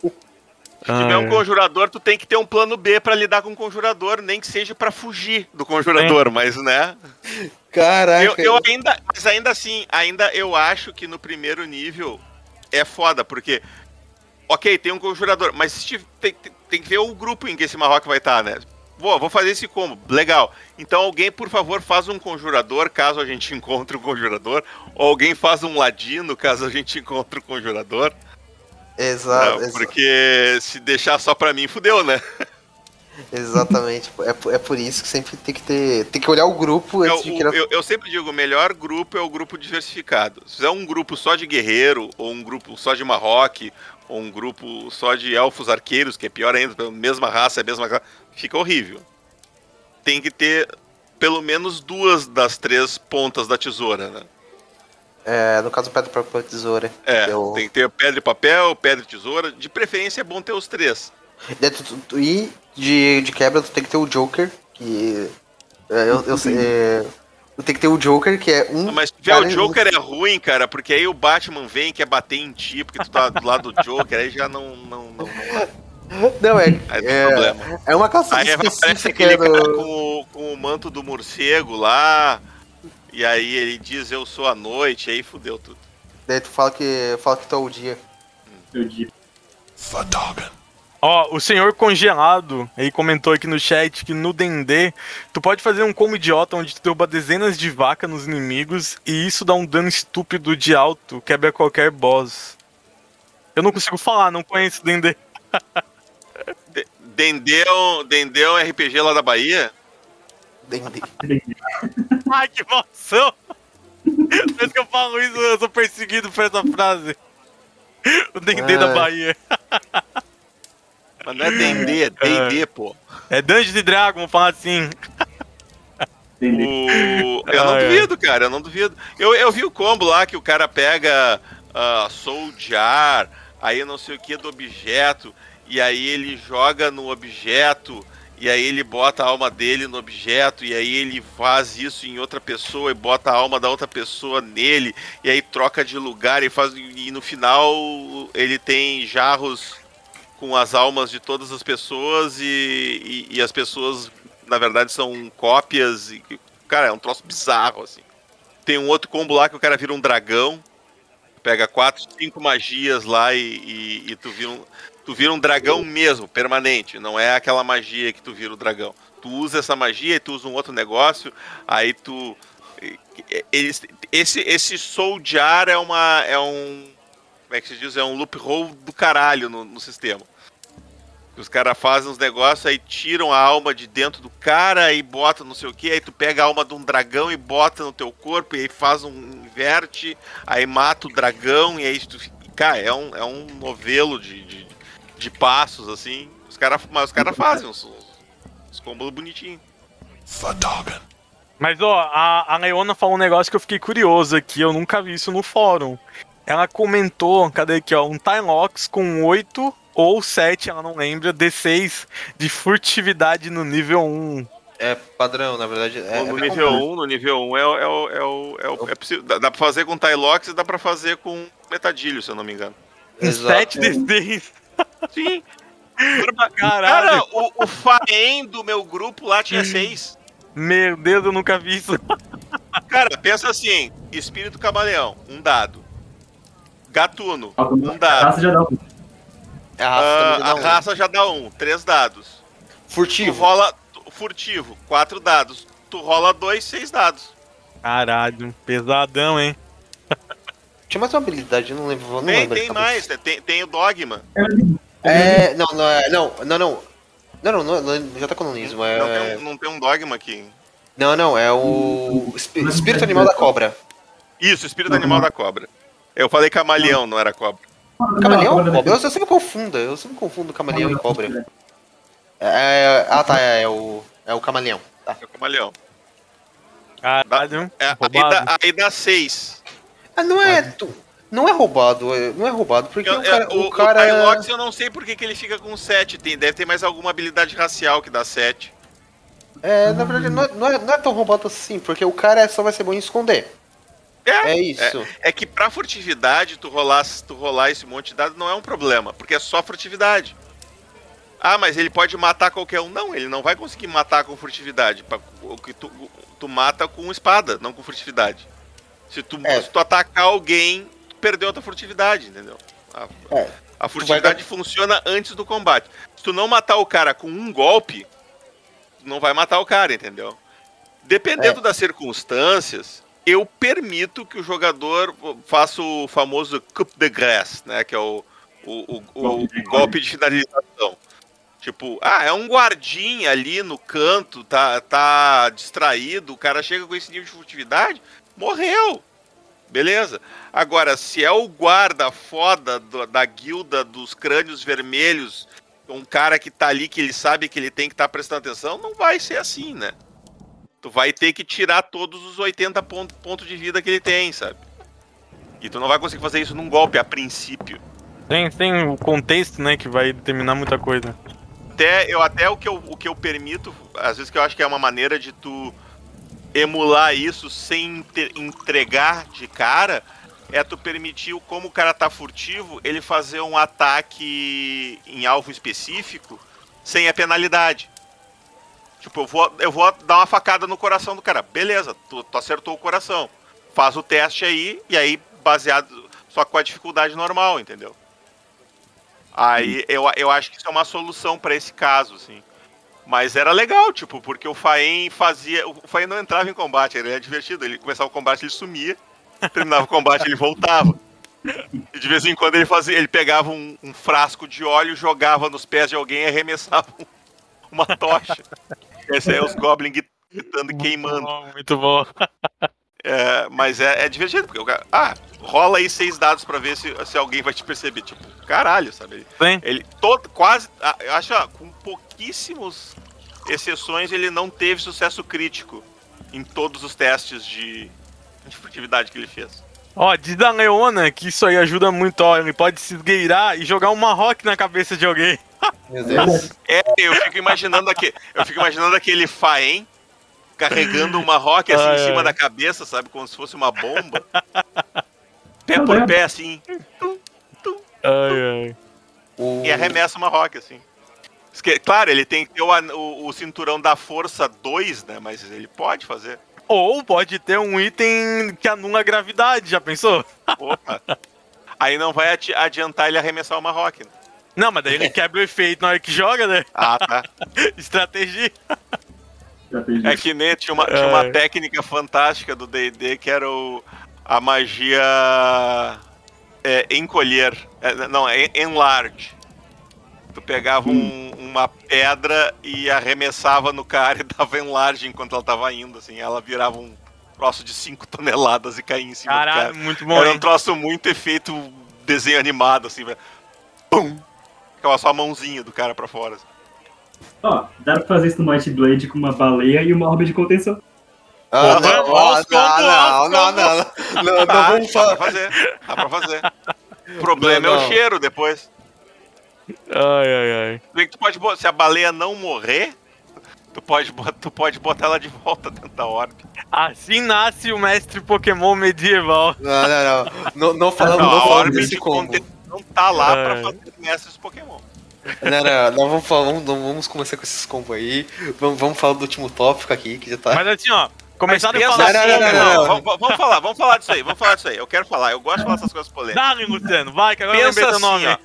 B: Se tiver um conjurador, tu tem que ter um plano B pra lidar com o conjurador, nem que seja pra fugir do conjurador, mas né?
C: Caraca.
B: Eu, eu ainda, mas ainda assim, ainda eu acho que no primeiro nível é foda, porque ok, tem um conjurador, mas se tem, tem- tem que ver o grupo em que esse Marrock vai estar, né? Vou, vou fazer esse combo, legal. Então alguém, por favor, faz um conjurador, caso a gente encontre um conjurador, ou alguém faz um ladino, caso a gente encontre um conjurador.
C: Exato, exa-
B: porque se deixar só pra mim, fudeu, né?
C: exatamente. É, por- é por isso que sempre tem que ter. Tem que olhar o grupo
B: Eu,
C: antes de criar.
B: eu- eu sempre digo, o melhor grupo é o grupo diversificado. Se fizer um grupo só de guerreiro, ou um grupo só de Marroque, ou um grupo só de elfos arqueiros, que é pior ainda, pela mesma raça, é a mesma fica horrível. Tem que ter pelo menos duas das três pontas da tesoura, né?
C: É, no caso, pedra, papel, tesoura.
B: É,
C: Eu-
B: tem que ter pedra e papel, pedra e tesoura. De preferência é bom ter os três.
C: E de, de quebra, tu tem que ter o Joker, que. é, eu, eu sei. é, tu tem que ter o Joker, que é um.
B: Mas se tiver o Joker é ruim, cara, porque aí o Batman vem e quer bater em ti, porque tu tá do lado do Joker, aí já não, não, não, não
C: Não, é.
B: aí tem
C: É,
B: problema.
C: é uma classe
B: Aí
C: específica
B: aquele cara
C: do.
B: com o, com o manto do morcego lá, e aí ele diz eu sou a noite, aí fudeu tudo.
C: Daí tu fala que, fala que tu é o dia.
D: Eu digo.
A: Ó, o senhor congelado aí comentou aqui no chat que no D&D tu pode fazer um combo idiota onde tu derruba dezenas de vacas nos inimigos e isso dá um dano estúpido de alto, quebra qualquer boss. Eu não consigo falar, não conheço D&D.
B: De- Dendê é um- Dendê é um RPG lá da Bahia?
C: D&D.
A: Ai, que emoção! Desde que eu falo isso, eu sou perseguido por essa frase. O D&D da. Bahia.
B: Mas não é Dendê, é Dendê, pô.
A: É Dungeons and Dragons, vamos falar assim.
B: O... Eu não
A: Ah, é.
B: duvido, cara, eu não duvido. Eu, eu vi o combo lá que o cara pega uh, Soul Jar, aí não sei o que do objeto, e aí ele joga no objeto, e aí ele bota a alma dele no objeto, e aí ele faz isso em outra pessoa e bota a alma da outra pessoa nele, e aí troca de lugar e faz. E no final ele tem jarros com as almas de todas as pessoas e, e, e as pessoas, na verdade, são cópias. E, cara, é um troço bizarro, assim. Tem um outro combo lá que o cara vira um dragão, pega quatro, cinco magias lá e, e, e tu, vira um, tu vira um dragão mesmo, permanente. Não é aquela magia que tu vira o dragão. Tu usa essa magia e tu usa um outro negócio, aí tu. Esse, esse Soul Jar é uma. É um. Como é que se diz? É um loophole do caralho no, no sistema. Os caras fazem uns negócios, aí tiram a alma de dentro do cara e botam não sei o que, aí tu pega a alma de um dragão e bota no teu corpo, e aí faz um inverte, aí mata o dragão, e aí tu. Cara, é um, é um novelo de, de, de passos, assim. Os cara, mas os caras fazem uns, uns, combos bonitinhos.
A: Mas ó, a, a Leona falou um negócio que eu fiquei curioso aqui, eu nunca vi isso no fórum. Ela comentou, cadê aqui, ó, um Timelox com 8 ou 7, ela não lembra, D6 de furtividade no nível 1.
C: É padrão, na verdade. É,
B: no
C: é
B: nível
C: comum.
B: 1, no nível 1 é, o- é, é, o- é, o- é possível. Dá, dá pra fazer com Tylox e dá pra fazer com Metadilho, se eu não me engano.
A: Um
C: Exato.
A: 7 D6.
B: Sim. Cara,
A: Caralho.
B: o, o Faem do meu grupo lá tinha seis.
A: Meu Deus, eu nunca vi isso.
B: Cara, pensa assim: Espírito Camaleão, um dado. Gatuno, um dado.
D: raça já dá um.
C: A raça
B: Ah, a raça já dá um, três dados. Tu
C: Furtivo.
B: rola furtivo, quatro dados. Tu rola dois, seis dados.
A: Caralho, pesadão, hein?
C: Tinha mais uma habilidade, eu não lembro. Não
B: Tem,
C: lembro
B: tem mais, né? tem, tem o Dogma.
C: É, não, não, é, não, não, não. Não, não, não, não já tá colonismo.
B: Não,
C: É...
B: tem, um- não tem um dogma aqui.
C: Não, não, é o espi- espírito animal da cobra.
B: Isso, espírito animal da cobra. Eu falei camaleão, não era cobra.
C: Camaleão?
D: Não,
C: Cobra? Eu, eu sempre confundo, eu sempre confundo camaleão e cobra. É, ah, tá, é, o é o camaleão. Tá.
B: É o camaleão.
A: Caralho,
B: É, aí, dá, aí dá seis.
C: Ah, não é, tu- não é roubado, é- não é roubado porque
B: Eu-
C: o cara,
B: eu-
C: o cara
B: Tylox, eu não sei por que que ele fica com 7. Tem, deve ter mais alguma habilidade racial que dá 7.
C: é, na verdade não é, não é- não é tão roubado assim, porque o cara só vai ser bom em esconder.
B: É,
C: É isso.
B: É que pra furtividade, tu rolar, tu rolar esse monte de dados não é um problema, porque é só furtividade. Ah, mas ele pode matar qualquer um. Não, ele não vai conseguir matar com furtividade. O que tu, tu mata com espada, não com furtividade. Se tu,
C: É.
B: se tu atacar alguém, tu perdeu a tua furtividade, entendeu? A,
C: É.
B: a furtividade funciona antes do combate. Se tu não matar o cara com um golpe, tu não vai matar o cara, entendeu? Dependendo das circunstâncias, eu permito que o jogador faça o famoso coup de grâce, né? Que é o, o, o- o-
D: Golpe de
B: o golpe de finalização. Tipo, ah, é um guardinha ali no canto, tá, tá distraído, o cara chega com esse nível de furtividade, morreu. Beleza. Agora, se é o guarda foda do- da guilda dos crânios vermelhos, um cara que tá ali que ele sabe que ele tem que estar prestando atenção, não vai ser assim, né? Tu vai ter que tirar todos os 80 pontos ponto de vida que ele tem, sabe? E tu não vai conseguir fazer isso num golpe, a princípio.
A: Tem, tem o contexto, né, que vai determinar muita coisa.
B: Até, eu, até o, que eu, o que eu permito, às vezes que eu acho que é uma maneira de tu emular isso sem entregar de cara, é tu permitir, como o cara tá furtivo, ele fazer um ataque em alvo específico sem a penalidade. Tipo, eu vou, eu vou dar uma facada no coração do cara. Beleza, tu, tu acertou o coração. Faz o teste aí, e aí, baseado só com a dificuldade normal, entendeu? Aí eu, eu acho que isso é uma solução pra esse caso, assim. Mas era legal, tipo, porque o Faen fazia. O Faen não entrava em combate, ele era divertido. Ele começava o combate, ele sumia. Terminava o combate, ele voltava. E de vez em quando ele fazia. Ele pegava um, um frasco de óleo, jogava nos pés de alguém e arremessava um- uma tocha. Esse aí é os Goblin gritando, queimando.
A: Muito bom, muito bom.
B: É, mas é, é divertido, porque o cara. Ah, rola aí seis dados pra ver se, se alguém vai te perceber. Tipo, caralho, sabe?
A: Tem?
B: Ele todo, quase, ah, eu acho, ah, com pouquíssimos exceções, ele não teve sucesso crítico em todos os testes de, de furtividade que ele fez.
A: Ó, diz a Leona que isso aí ajuda muito, ó. Ele pode se esgueirar e jogar uma rock na cabeça de alguém.
C: Meu Deus.
B: É, eu fico imaginando aquele, eu fico imaginando aquele Faen carregando uma rock assim
A: Ai,
B: em cima
A: ai.
B: da cabeça, sabe, como se fosse uma bomba. Pé
D: Não
B: por
D: é.
B: pé assim,
A: Ai,
B: e arremessa uma rock assim. Claro, ele tem que ter o, o- o cinturão da força 2, né? Mas ele pode fazer.
A: Ou pode ter um item que anula a gravidade, já pensou?
B: Opa. Aí não vai adiantar ele arremessar uma rock. Né?
A: Não, mas daí ele quebra o efeito na hora que joga, né?
B: Ah, tá.
A: Estratégia.
B: É que nem tinha uma, tinha uma
A: É.
B: técnica fantástica do D&D que era o, a magia é, encolher. É, não, é enlarge. Tu pegava um- uma pedra e arremessava no cara e dava enlarge enquanto ela tava indo, assim. Ela virava um troço de 5 toneladas e caía em cima do cara.
A: Caralho, muito bom,
B: Era um
A: hein?
B: troço muito efeito desenho animado, assim, velho. Pum! Ficava só a mãozinha do cara pra fora. assim.
D: Ó, dá pra fazer isso no Might Blade com uma baleia e uma orbe de contenção.
C: Ah, não, não, não, não, não, não, não, não
B: Dá, pra fazer. Dá pra fazer. O problema
C: Não,
B: é
C: não.
B: o cheiro depois.
A: Ai, ai, ai.
B: Bem que Tu pode, se a baleia não morrer, tu pode, tu pode botar ela de volta dentro da orbe.
A: Assim nasce o mestre Pokémon medieval.
C: Não, não, não. Não, não falamos,
B: Não,
C: não
B: a
C: falamos
B: orbe
C: desse
B: de
C: combo.
B: contenção tá lá
A: É.
B: pra fazer mestres Pokémon.
C: Não, não, não vamos, falar, vamos, não vamos começar com esses combos aí. Vamos, vamos falar do último tópico aqui, que já tá.
A: Mas assim, ó, começaram a falar
C: Não, não,
B: assim,
C: não, não,
B: não. Vamos, falar, vamos falar disso aí, vamos falar disso aí. Eu quero falar, eu gosto de falar essas coisas polêmicas.
A: Dá-lhe, Luciano, vai, que agora eu
B: Pensa
A: lembrei teu
B: assim,
A: nome.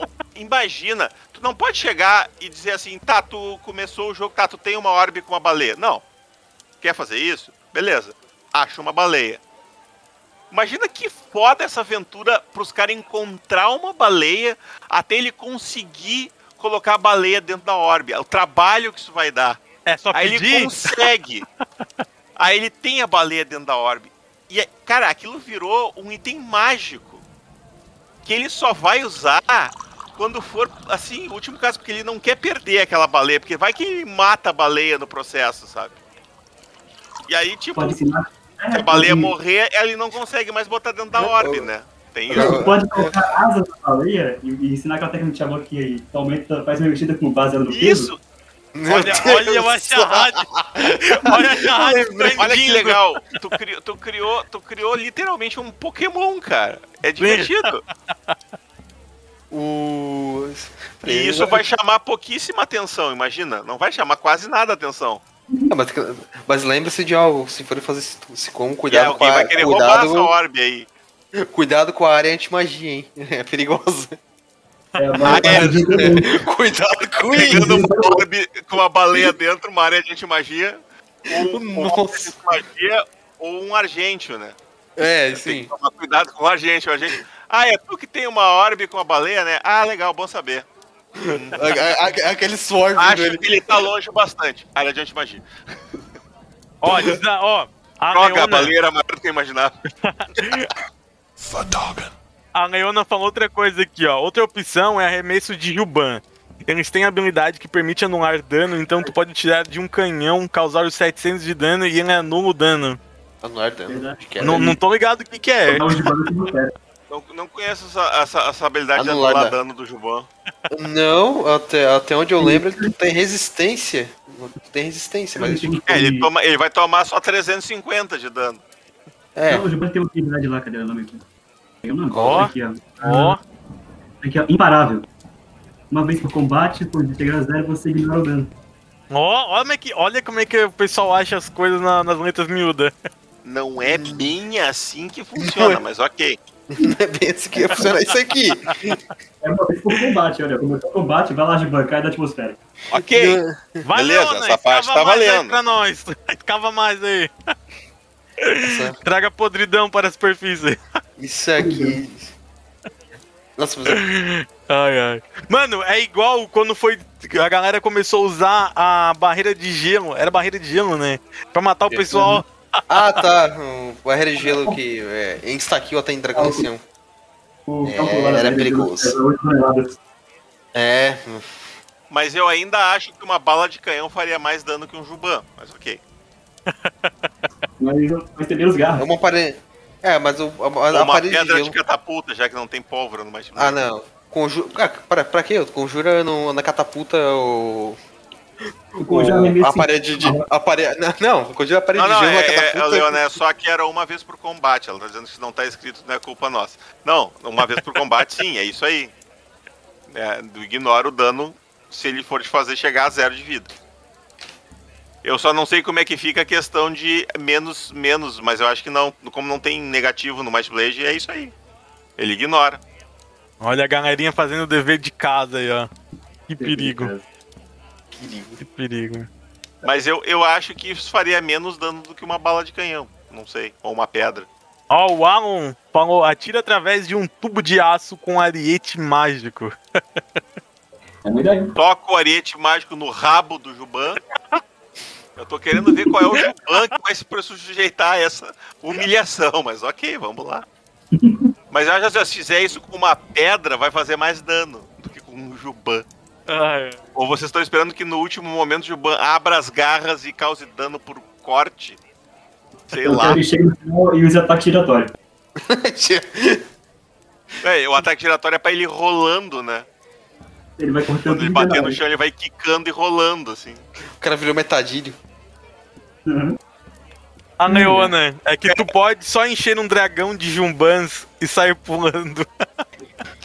B: ó. Imagina, tu não pode chegar e dizer assim, tá, tu começou o jogo, tá, tu tem uma orbe com uma baleia. Não. Quer fazer isso? Beleza. Acha uma baleia. Imagina que foda essa aventura pros caras encontrar uma baleia até ele conseguir colocar a baleia dentro da orbe. O trabalho que isso vai dar.
A: É só
B: Aí ele
A: pedir.
B: consegue. Aí ele tem a baleia dentro da orbe. E, é- cara, aquilo virou um item mágico. Que ele só vai usar quando for, assim, o último caso, porque ele não quer perder aquela baleia. Porque vai que ele mata a baleia no processo, sabe? E aí, tipo,
D: Pode ensinar.
B: Se a baleia morrer, ele não consegue mais botar dentro da orbe, né? Tem isso.
C: Eu-
D: Pode colocar asas na baleia e, e ensinar aquela técnica que chamou que aumenta, faz uma mexida com base no peso.
B: Isso!
A: Olha, olha o
C: do céu.
A: acharrade. Olha o acharrade
B: Olha que legal. Tu criou, tu criou, tu criou literalmente um Pokémon, cara. É divertido.
C: O...
B: E isso vai chamar pouquíssima atenção, imagina. Não vai chamar quase nada atenção.
C: Ah, mas, mas lembre-se de algo, se for fazer esse, esse como,
B: E aí
C: cuidado com
B: alguém
C: a,
B: vai querer roubar
C: cuidado,
B: essa orbe aí.
C: cuidado com a área anti-magia, hein? É perigoso.
D: É, mas,
B: é.
C: cuidado com
B: Pegando uma orbe com uma baleia dentro, uma área de anti-magia. Ou um magia ou um argêntio, né?
C: É,
B: Tem
C: sim.
B: que tomar cuidado com o argêntio. O argêntio. Ah, é tu que tem uma orbe com a baleia, né? Ah, legal, bom saber.
C: A- a- a- Aquele swarm
B: Acho
C: dele.
B: que ele tá longe bastante. Área de anti-magia.
A: Ó, diz, ó, a
B: Droga, a
A: Leona,
B: baleia era maior do que eu imaginava.
A: a Leona falou outra coisa aqui, ó. Outra opção é arremesso de Ruban. Eles têm habilidade que permite anular dano, então tu pode tirar de um canhão, causar os 700 de dano e ele anula o dano.
C: Anular dano. Acho que é.
A: Não, não tô ligado o que que é.
D: Não, não
B: conheço essa, essa, essa habilidade de anular
C: dano.
B: do Juban.
C: Não, até, até onde eu lembro, ele tem resistência. Tem resistência, mas.
B: É, ele, toma, ele vai tomar só 350 de dano.
C: É,
D: Não, o Giovanni tem uma habilidade lá, cadê o nome aqui? Tem o nome?
A: Ó.
D: Aqui, ó.
A: Ó,
D: Aqui, ó. Imparável. Uma vez por combate, por integrar zero, você ignora o dano.
A: ó, olha como é que, olha como é que o pessoal acha as coisas na- nas letras miúdas.
B: Não é bem assim que funciona, mas ok.
C: Não é bem assim que ia funcionar isso aqui.
D: É uma vez por combate, olha. Começou o combate, vai lá de bancada da atmosfera.
B: Ok.
A: Vai,
B: Beleza,
A: Leona,
B: essa parte
A: escava
B: tá
A: mais aí
B: valendo.
A: pra nós. Escava mais aí.
C: Essa-
A: Traga podridão para a superfície.
C: Isso aqui. Nossa, mas
A: Ai, ai. Mano, é igual quando foi. A galera começou a usar a barreira de gelo. Era barreira de gelo, né? Pra matar o pessoal.
C: Ah, tá. O barreira de gelo que é, insta-kill até em Dragão Ancião.
D: O
C: É, era perigoso.
D: toneladas.
C: É,
B: Mas eu ainda acho que uma bala de canhão faria mais dano que um Juban. Mas ok.
D: Mas, mas tem menos
C: é
D: garra.
C: uma parede. É, mas o, a, a-
B: uma
C: parede de
B: pedra de
C: gelo.
B: catapulta, já que não tem pólvora no mais.
C: Ah, não. Conjura. Ah, pra, pra quê? Conjura no, na catapulta o.
D: O
C: o- a parede de. A parede, não, não, conjura a parede
B: Não, não,
C: de gelo
B: é,
C: na
B: é, é só que era uma vez por combate. Ela tá dizendo que se não tá escrito, não é culpa nossa. Não, uma vez por combate, sim, é isso aí. É, ignora o dano se ele for te fazer chegar a zero de vida. Eu só não sei como é que fica a questão de menos, menos, mas eu acho que não. Como não tem negativo no Might Blade, é isso aí. Ele ignora.
A: Olha a galerinha fazendo o dever de casa aí, ó. Que perigo,
C: Perigo.
A: que perigo.
B: Mas eu, eu acho que isso faria menos dano do que uma bala de canhão. Não sei. Ou uma pedra.
A: Ó, o Alan falou: atira através de um tubo de aço com ariete mágico.
D: É uma ideia.
B: toca o ariete mágico no rabo do Juban. Eu tô querendo ver qual é o Juban que vai se sujeitar a essa humilhação, mas ok, vamos lá. Mas eu acho que se fizer isso com uma pedra, vai fazer mais dano do que com um Juban.
A: Ai,
B: Ou vocês estão esperando que no último momento o Juban abra as garras e cause dano por corte? Sei
D: Eu
B: lá.
D: quero ele chega no final e usa ataque giratório.
B: É, o ataque giratório é pra ele ir rolando, né?
D: Ele vai cortando
B: Quando ele bater no chão, ele vai quicando e rolando, assim.
C: o cara virou metadilho.
D: Uhum.
A: A Leona, é que tu pode só encher um dragão de jumbans e sair pulando.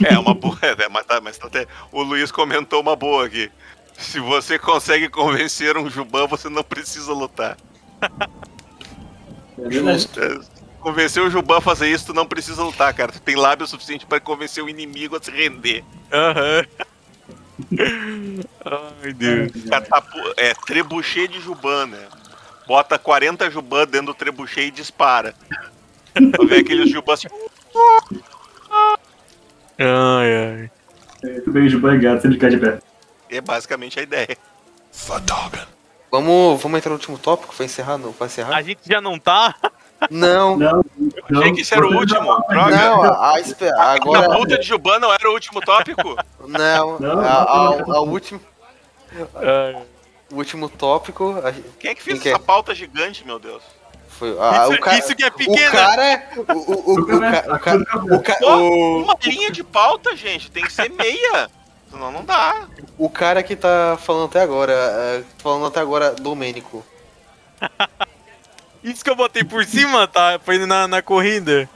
B: É, uma boa. É, mas tá, mas tá até, o Luiz comentou uma boa aqui. Se você consegue convencer um Juban, você não precisa lutar.
D: É verdade.
B: É, Convencer o Juban a fazer isso, tu não precisa lutar, cara. Tu tem lábio suficiente pra convencer o inimigo a se render.
A: Aham. Ai, Deus.
B: Catapu... É trebuchet de Juban, né? Bota 40 Juban dentro do trebuchet e dispara. Pra ver aqueles Juban assim.
A: Ai, ai.
D: É, Tudo bem, o Juban é gato, sempre cai de pé.
B: É basicamente a ideia.
C: Vamos, vamos entrar no último tópico? Vai encerrar? Não, vai encerrar?
A: A gente já não tá?
C: Não,
D: Não, não.
B: Achei que esse era o último. Droga.
C: não, a, a, espe-
B: A
C: agora.
B: puta de Juban não era o último tópico?
C: Não,
D: Não,
C: a, a-
D: não.
C: a último,
A: Ai.
C: o último tópico a-
B: Quem é que fez
C: Quem que
B: essa
C: é?
B: pauta gigante, meu Deus?
C: Foi. a-
A: Isso,
C: o cara,
A: isso que é
C: o
A: pequeno.
C: cara. O, o, o, o, ca- o, ca- o, ca-
B: Pô,
C: o,
B: uma linha de pauta, gente. Tem que ser meia. Senão não dá.
C: o cara que tá falando até agora, é, falando até agora, Domênico.
A: Isso que eu botei por cima, tá? Foi na, na corrida.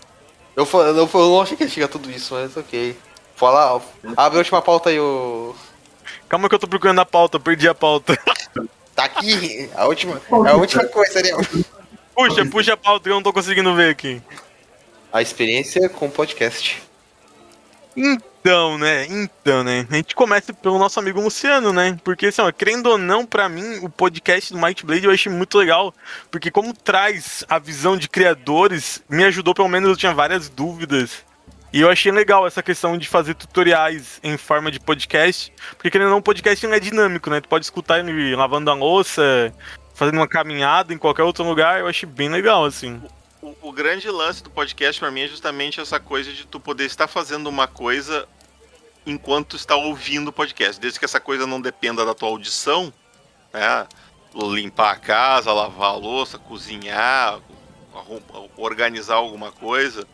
C: Eu, fa- eu, eu não achei que ia chegar tudo isso, mas ok. Fala, abre a última pauta aí, o.
A: Calma que eu tô procurando a pauta, eu perdi a pauta.
C: Tá aqui, a última, a última coisa, né?
A: Puxa, puxa a pauta que eu não tô conseguindo ver aqui.
C: A experiência com podcast.
A: Então, né? Então, né? A gente começa pelo nosso amigo Luciano, né? Porque, assim, ó, querendo ou não, pra mim, o podcast do Might Blade eu achei muito legal. Porque como traz a visão de criadores, me ajudou, pelo menos eu tinha várias dúvidas. E eu achei legal essa questão de fazer tutoriais em forma de podcast. Porque, querendo ou não, o podcast não é dinâmico, né? Tu pode escutar ele lavando a louça, fazendo uma caminhada em qualquer outro lugar. Eu achei bem legal, assim.
B: O, o grande lance do podcast pra mim é justamente essa coisa de tu poder estar fazendo uma coisa enquanto está ouvindo o podcast. Desde que essa coisa não dependa da tua audição, né? Limpar a casa, lavar a louça, cozinhar, organizar alguma coisa.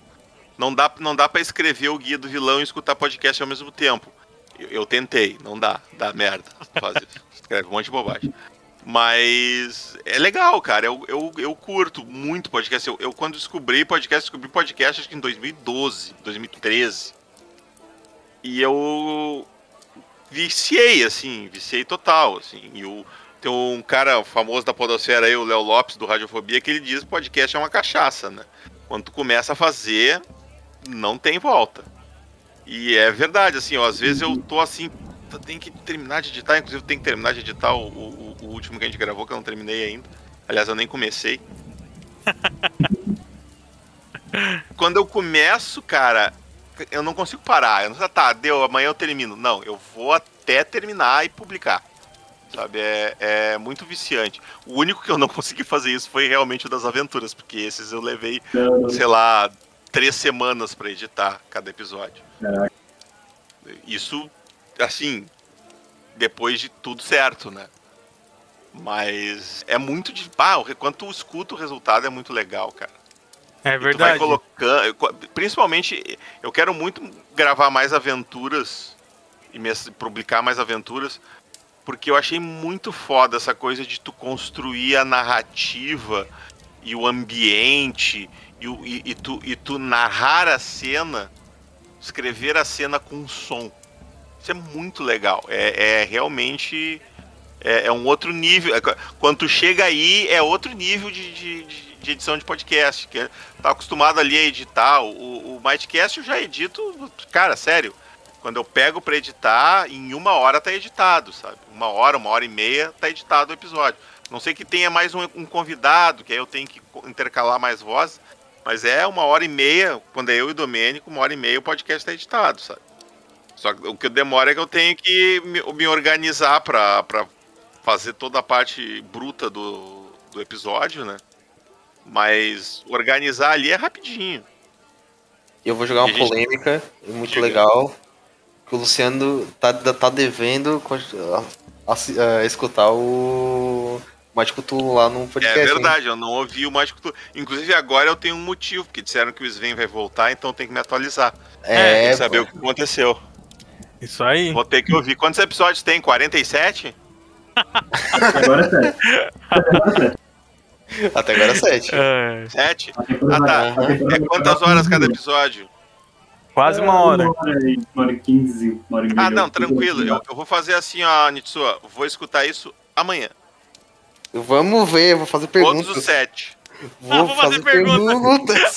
B: Não dá, não dá para escrever o guia do vilão e escutar podcast ao mesmo tempo. Eu, eu tentei, não dá, dá merda. Escreve um monte de bobagem. Mas é legal, cara. Eu, eu, eu curto muito podcast. Eu, eu, quando descobri podcast, descobri podcast acho que em 2012, 2013. E eu viciei, assim, viciei total, assim. E o, tem um cara famoso da podosfera aí, o Léo Lopes, do Radiofobia, que ele diz que podcast é uma cachaça, né? Quando tu começa a fazer, não tem volta. E é verdade, assim, ó, às vezes eu tô assim, tenho que terminar de editar, inclusive tenho que terminar de editar o, o, o último que a gente gravou, que eu não terminei ainda. Aliás, eu nem comecei. Quando eu começo, cara, eu não consigo parar. Eu não sei, tá, deu, amanhã eu termino. Não, eu vou até terminar e publicar. Sabe, é, é muito viciante. O único que eu não consegui fazer isso foi realmente o das aventuras, porque esses eu levei,
D: Não,
B: sei lá, três semanas pra editar cada episódio.
D: Caraca.
B: Isso, assim, depois de tudo certo, né? Mas é muito de. Ah, o re- quando tu escuta o resultado é muito legal, cara.
A: É
B: E tu vai
A: verdade.
B: colocando. Principalmente, eu quero muito gravar mais aventuras e me- publicar mais aventuras, porque eu achei muito foda essa coisa de tu construir a narrativa e o ambiente e, e- e tu, e tu narrar a cena, escrever a cena com som. Isso é muito legal. É, é realmente. É, é um outro nível. É, quando tu chega aí, é outro nível de, de, de- edição de podcast. Que é- tá acostumado ali a editar. O, o, Mightcast eu já edito. Cara, sério. Quando eu pego pra editar, em uma hora tá editado, sabe? Uma hora, uma hora e meia tá editado o episódio. Não sei que tenha mais um, um convidado, que aí eu tenho que intercalar mais vozes. Mas é uma hora e meia, quando é eu e o Domênico, uma hora e meia o podcast tá editado, sabe? Só que o que demora é que eu tenho que me, me organizar pra fazer toda a parte bruta do, do episódio, né? Mas organizar ali é rapidinho.
C: Eu vou jogar uma
B: gente-
C: polêmica, muito
B: Diga.
C: legal. Que o Luciano tá, tá devendo con- a- a- a escutar o Mágico Tulo lá no podcast.
B: é
C: hein?
B: verdade, eu não ouvi o Mágico Tu. Inclusive agora eu tenho um motivo, porque disseram que o Sven vai voltar, então tem que me atualizar. Tem
C: É,
B: que saber o que aconteceu.
A: Isso aí.
B: Vou ter que ouvir. Quantos episódios tem? 47?
D: Agora é é sério.
C: até agora é 7.
A: É,
B: 7?
D: A temporada-
B: Ah, tá.
D: temporada
B: É quantas horas cada episódio?
A: Quase uma hora.
D: Uma hora e quinze, uma hora e meia.
B: Ah, não, tranquilo. Eu, eu vou fazer assim, ó, Nitsua. Vou escutar isso amanhã.
C: Vamos ver, vou fazer
B: Todos os
C: perguntas.
B: sete.
C: Vou,
A: vou fazer
C: fazer perguntas.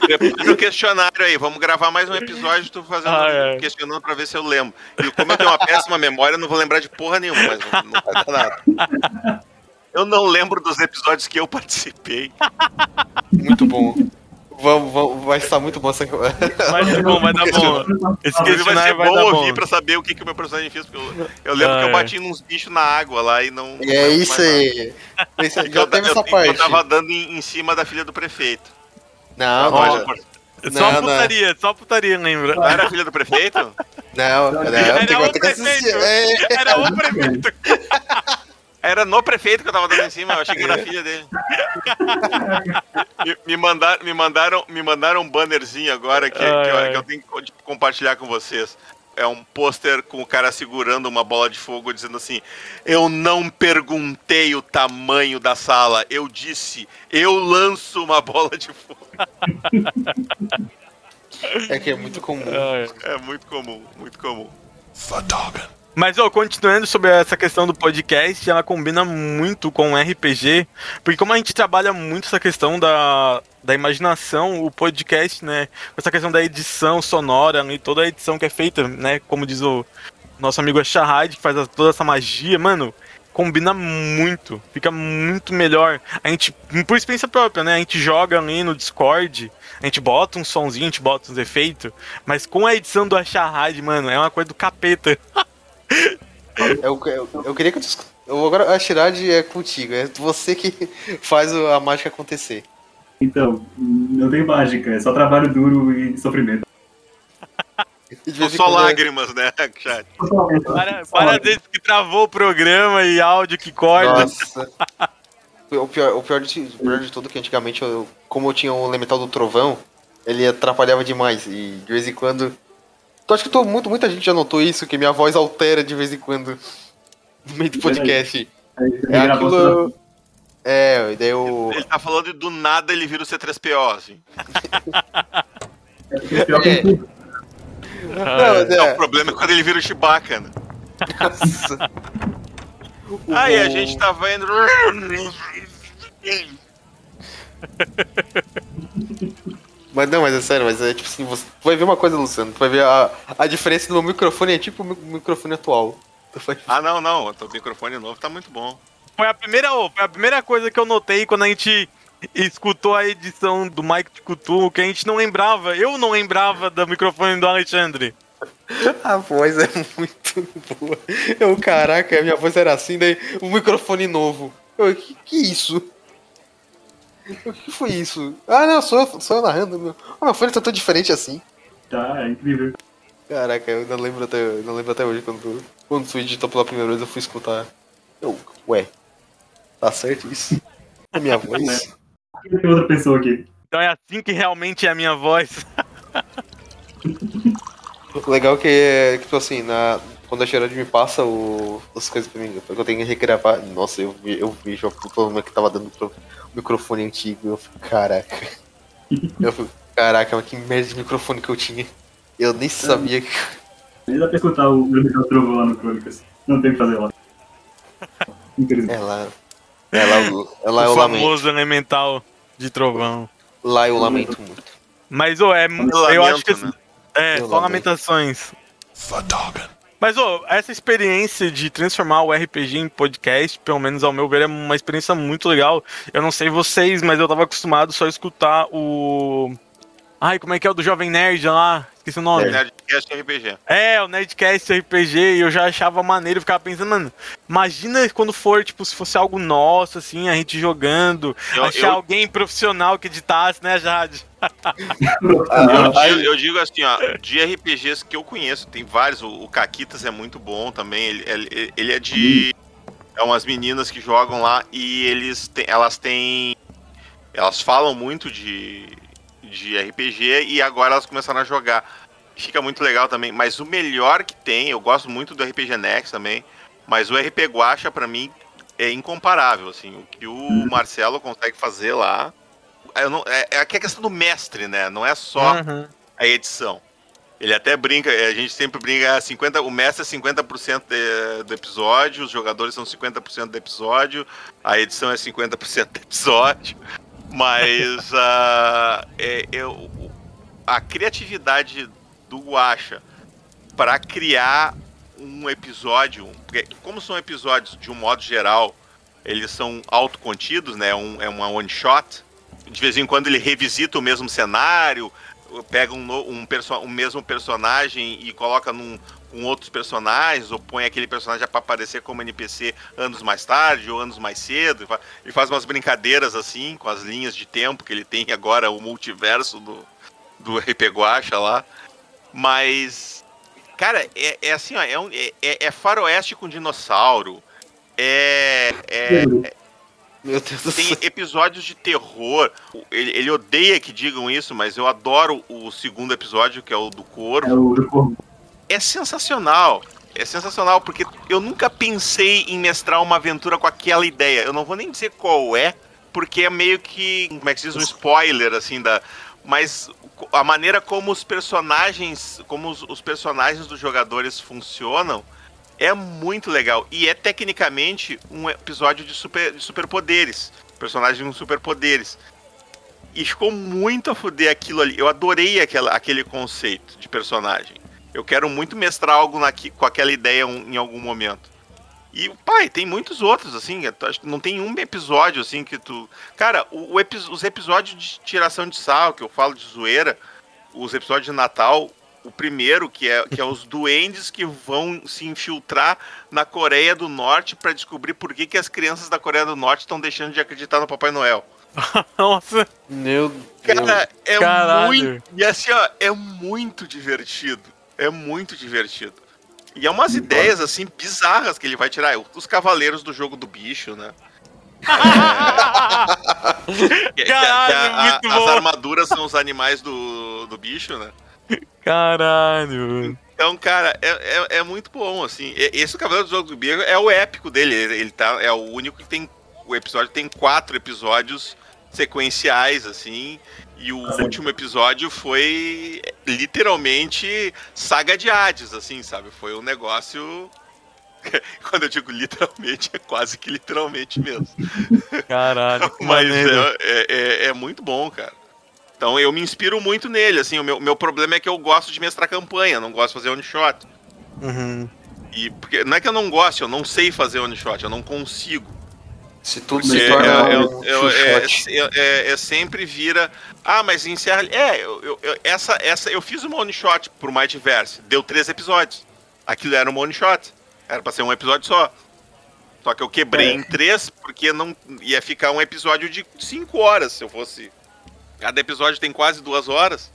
B: Prepara o questionário aí. Vamos gravar mais um episódio. Tu fazendo,
A: Ah, é.
B: questionando pra ver se eu lembro. E como eu tenho uma péssima memória, eu não vou lembrar de porra nenhuma, mas não, não vai dar nada. Eu não lembro dos episódios que eu participei.
C: Muito bom. Vamos, vamos, vai estar muito bom essa.
A: Vai dar bom, vai dar bom. Esse
B: Inclusive vai ser
A: vai
B: bom ouvir
A: bom.
B: pra saber o que, que o meu personagem fez. Porque eu, eu lembro
A: Ah,
B: que eu
A: é.
B: bati nos bichos na água lá e não. não
C: É
B: lembro
C: isso aí. Isso Já
B: eu,
C: teve
B: eu-
C: essa
B: eu
C: parte.
B: tava dando em, em cima da filha do prefeito.
C: Não,
B: Não,
C: não,
B: não,
A: Só
C: Não, não.
A: putaria, só putaria, lembra?
B: não era a filha do prefeito?
C: não, não,
A: Era
C: tem
A: o prefeito.
C: É,
A: Era o prefeito.
B: Era no prefeito que eu tava dando em cima, eu achei que era a filha dele. me, me mandaram, me, mandaram, me mandaram um bannerzinho agora que, que eu,
A: Ai, ai.
B: que eu tenho que co- compartilhar com vocês. É um pôster com o cara segurando uma bola de fogo dizendo assim: Eu não perguntei o tamanho da sala, eu disse, eu lanço uma bola de fogo.
C: é que é muito comum.
A: É.
B: É muito comum, muito comum.
A: Mas, ó, continuando sobre essa questão do podcast, ela combina muito com RPG, porque como a gente trabalha muito essa questão da, da imaginação, o podcast, né, essa questão da edição sonora e toda a edição que é feita, né, como diz o nosso amigo Shahad, que faz a- toda essa magia, mano, combina muito, fica muito melhor. A gente, por experiência própria, né, a gente joga ali no Discord, a gente bota um sonzinho, a gente bota uns efeitos, mas com a edição do Shahad, mano, é uma coisa do capeta.
C: Eu, eu, eu queria que eu, discu- eu agora a Shirad é contigo, é você que faz o- a mágica acontecer.
D: Então, não tem mágica, é só trabalho duro e sofrimento.
B: São
C: em
B: só
C: é-
B: lágrimas, né, chat?
A: Para, para que travou o programa e áudio que corta.
C: Nossa. O pior, o, pior de, o pior de tudo é que antigamente, eu, como eu tinha o elemental do trovão, ele atrapalhava demais. E de vez em quando. Eu acho que tô, muito, muita gente já notou isso, que minha voz altera de vez em quando. No meio do podcast. É
D: grava
C: aquilo. É, e daí eu.
B: Ele tá falando e do nada ele vira o C3PO, assim.
D: É que
C: É. Não,
B: É,
C: é,
B: o problema é quando ele vira o Chewbacca, né?
C: nossa.
B: Aí a gente tava indo.
C: Mas não, mas é sério, mas é tipo assim, você tu vai ver uma coisa, Luciano, tu vai ver a, a diferença do meu microfone, é tipo o mi- microfone atual. Vai-
B: Ah, não, não. O teu microfone novo tá muito bom.
A: Foi a primeira, foi a primeira coisa que eu notei quando a gente escutou a edição do Mike de Cthulhu, que a gente não lembrava. Eu não lembrava do microfone do Alexandre.
C: A voz é muito boa. Eu, caraca, a minha voz era assim, daí o microfone novo. Eu, que, que isso? O que foi isso? Ah, não, sou eu, sou eu narrando. Meu. Ah, meu fone tá tão diferente assim.
D: Tá, é incrível.
C: Caraca, eu não lembro até, não lembro até hoje quando, quando tu editou pela primeira vez eu fui escutar. Eu, ué, tá certo isso? A minha voz?
D: Tem outra pessoa aqui.
A: Então é assim que realmente é a minha voz.
C: O legal que é que, tipo assim, na, quando a Gerard me passa o, as coisas pra mim, que eu tenho que regravar, nossa, eu, vi- eu vejo o problema que tava dando pro microfone antigo, eu fico, caraca. Eu fico, caraca, mas que merda de microfone que eu tinha. Eu nem sabia que.
D: Nem dá pra escutar o Elemental Trovão lá no Crônicas. Não tem o que fazer lá. Infelizmente.
C: Ela. Ela, ela
A: o
C: eu lamento.
A: famoso elemental de trovão.
C: Lá eu lamento muito.
A: Mas, ô, é. Eu
B: Lamento,
A: acho que.
B: né?
A: É,
C: Eu
A: só
C: lamento.
A: lamentações. Mas, ô, essa experiência de transformar o RPG em podcast, pelo menos ao meu ver, é uma experiência muito legal. Eu não sei vocês, mas eu tava acostumado só a escutar o. Ai, como é que é o do Jovem Nerd lá? Esqueci o nome.
B: Nerdcast RPG.
A: É, o Nerdcast RPG, e eu já achava maneiro, eu ficava pensando, mano, imagina quando for, tipo, se fosse algo nosso, assim, a gente jogando,
B: Eu-
A: achar
B: eu-
A: alguém profissional que editasse, né, Jade?
B: Eu,
C: Ah,
B: eu digo assim, ó, de RPGs que eu conheço, tem vários, o, o Caquitas é muito bom também, ele, ele, ele é de... É umas meninas que jogam lá e eles têm, elas têm... Elas falam muito de, de RPG e agora elas começaram a jogar. Fica muito legal também, mas o melhor que tem, eu gosto muito do RPG Next também, mas o RP Guacha pra mim é incomparável, assim, o que o Marcelo consegue fazer lá... eu não- é, é a questão do mestre, né? Não é só
A: Uhum.
B: a edição. Ele até brinca, é, a gente sempre brinca, 50, o mestre é 50% de, do episódio, os jogadores são 50% do episódio, a edição é 50% do episódio, mas uh, é, eu, a criatividade do Guacha para criar um episódio, porque como são episódios de um modo geral, eles são autocontidos, né? Um, é uma one shot. De vez em quando ele revisita o mesmo cenário, pega um, um, um mesmo personagem e coloca num, com outros personagens, ou põe aquele personagem para aparecer como NPC anos mais tarde ou anos mais cedo. Ele faz umas brincadeiras assim, com as linhas de tempo que ele tem agora, o multiverso do, do RP Guacha lá. Mas, cara, é, é assim, ó, é, um, é, é faroeste com dinossauro. É. é
C: Meu Deus do
B: tem
C: céu.
B: episódios de terror. Ele, ele odeia que digam isso, mas eu adoro o segundo episódio, que é o do
D: É
B: Corvo.
D: o do Corvo.
B: É sensacional. É sensacional, porque eu nunca pensei em mestrar uma aventura com aquela ideia. Eu não vou nem dizer qual é, porque é meio que, como é que se diz, um spoiler, assim, da. Mas a maneira como os personagens. Como os, os personagens dos jogadores funcionam é muito legal. E é tecnicamente um episódio de, super, de superpoderes. Personagem com superpoderes. E ficou muito a fuder aquilo ali. Eu adorei aquela, aquele conceito de personagem. Eu quero muito mestrar algo naqui, com aquela ideia em algum momento. E, pai, tem muitos outros, assim. Não tem um episódio, assim, que tu. Cara, o, o os episódios de tiração de sal, que eu falo de zoeira, os episódios de Natal, o primeiro, que é, que é os duendes que vão se infiltrar na Coreia do Norte para descobrir por que, que as crianças da Coreia do Norte estão deixando de acreditar no Papai Noel.
A: Nossa,
C: Meu Deus.
B: Cara, é
A: Caralho.
B: muito. E assim, ó, é muito divertido. É muito divertido. E é umas ideias, assim, bizarras que ele vai tirar. Os cavaleiros do jogo do bicho, né? É, que- que- que
A: Caralho,
B: a-
A: muito
B: as
A: bom.
B: armaduras são os animais do, do bicho, né?
A: Caralho.
B: Então, cara, é, é, é muito bom, assim. Esse Cavaleiro do Jogo do Bicho é o épico dele. Ele, ele tá, é o único que tem. O episódio tem quatro episódios sequenciais, assim. E o
D: Sim.
B: último episódio foi literalmente saga de Hades, assim, sabe? Foi um negócio. Quando eu digo literalmente, é quase que literalmente mesmo.
A: Caralho,
B: Mas é, é, é- é muito bom, cara. Então eu me inspiro muito nele, assim. O meu, meu problema é que eu gosto de mestrar campanha, não gosto de fazer one shot.
A: Uhum.
B: E porque não é que eu não goste, eu não sei fazer one shot, eu não consigo.
C: Se tudo se
B: É,
C: torna
B: é,
C: um
B: é, é, é- é- é sempre vira. Ah, mas encerra. É, eu, eu- eu- essa, essa, eu fiz uma one shot pro My Diverse, deu três episódios. Aquilo era uma one shot. Era pra ser um episódio só. Só que eu quebrei
D: É.
B: em três, porque não ia ficar um episódio de cinco horas se eu fosse. Cada episódio tem quase duas horas.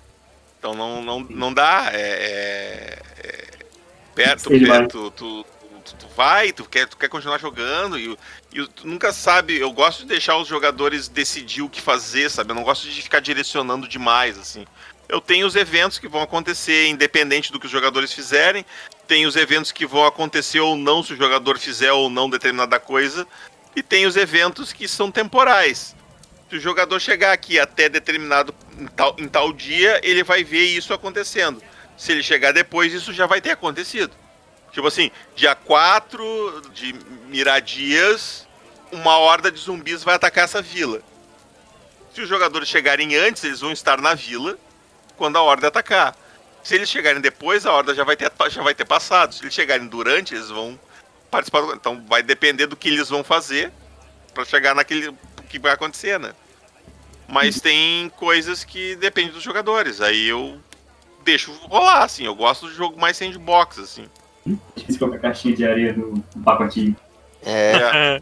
B: Então não, não, não dá. É, é, é- perto,
D: lá.
B: perto, tu, tu, tu vai, tu quer, tu quer continuar jogando e, e tu nunca sabe. Eu gosto de deixar os jogadores decidir o que fazer, sabe? Eu não gosto de ficar direcionando demais, assim. Eu tenho os eventos que vão acontecer independente do que os jogadores fizerem. Tem os eventos que vão acontecer ou não se o jogador fizer ou não determinada coisa. E tem os eventos que são temporais. Se o jogador chegar aqui até determinado em tal, em tal dia, ele vai ver isso acontecendo. Se ele chegar depois, isso já vai ter acontecido. Tipo assim, dia 4 de Miradias, uma horda de zumbis vai atacar essa vila. Se os jogadores chegarem antes, eles vão estar na vila quando a horda atacar. Se eles chegarem depois, a horda já vai ter, já vai ter passado. Se eles chegarem durante, eles vão participar. Do... Então vai depender do que eles vão fazer para chegar naquele que vai acontecer, né? Mas tem coisas que dependem dos jogadores. Aí eu deixo rolar, assim. Eu gosto do jogo mais sandbox, assim.
D: Difícil colocar caixinha de areia no, no pacotinho.
C: É.
B: É.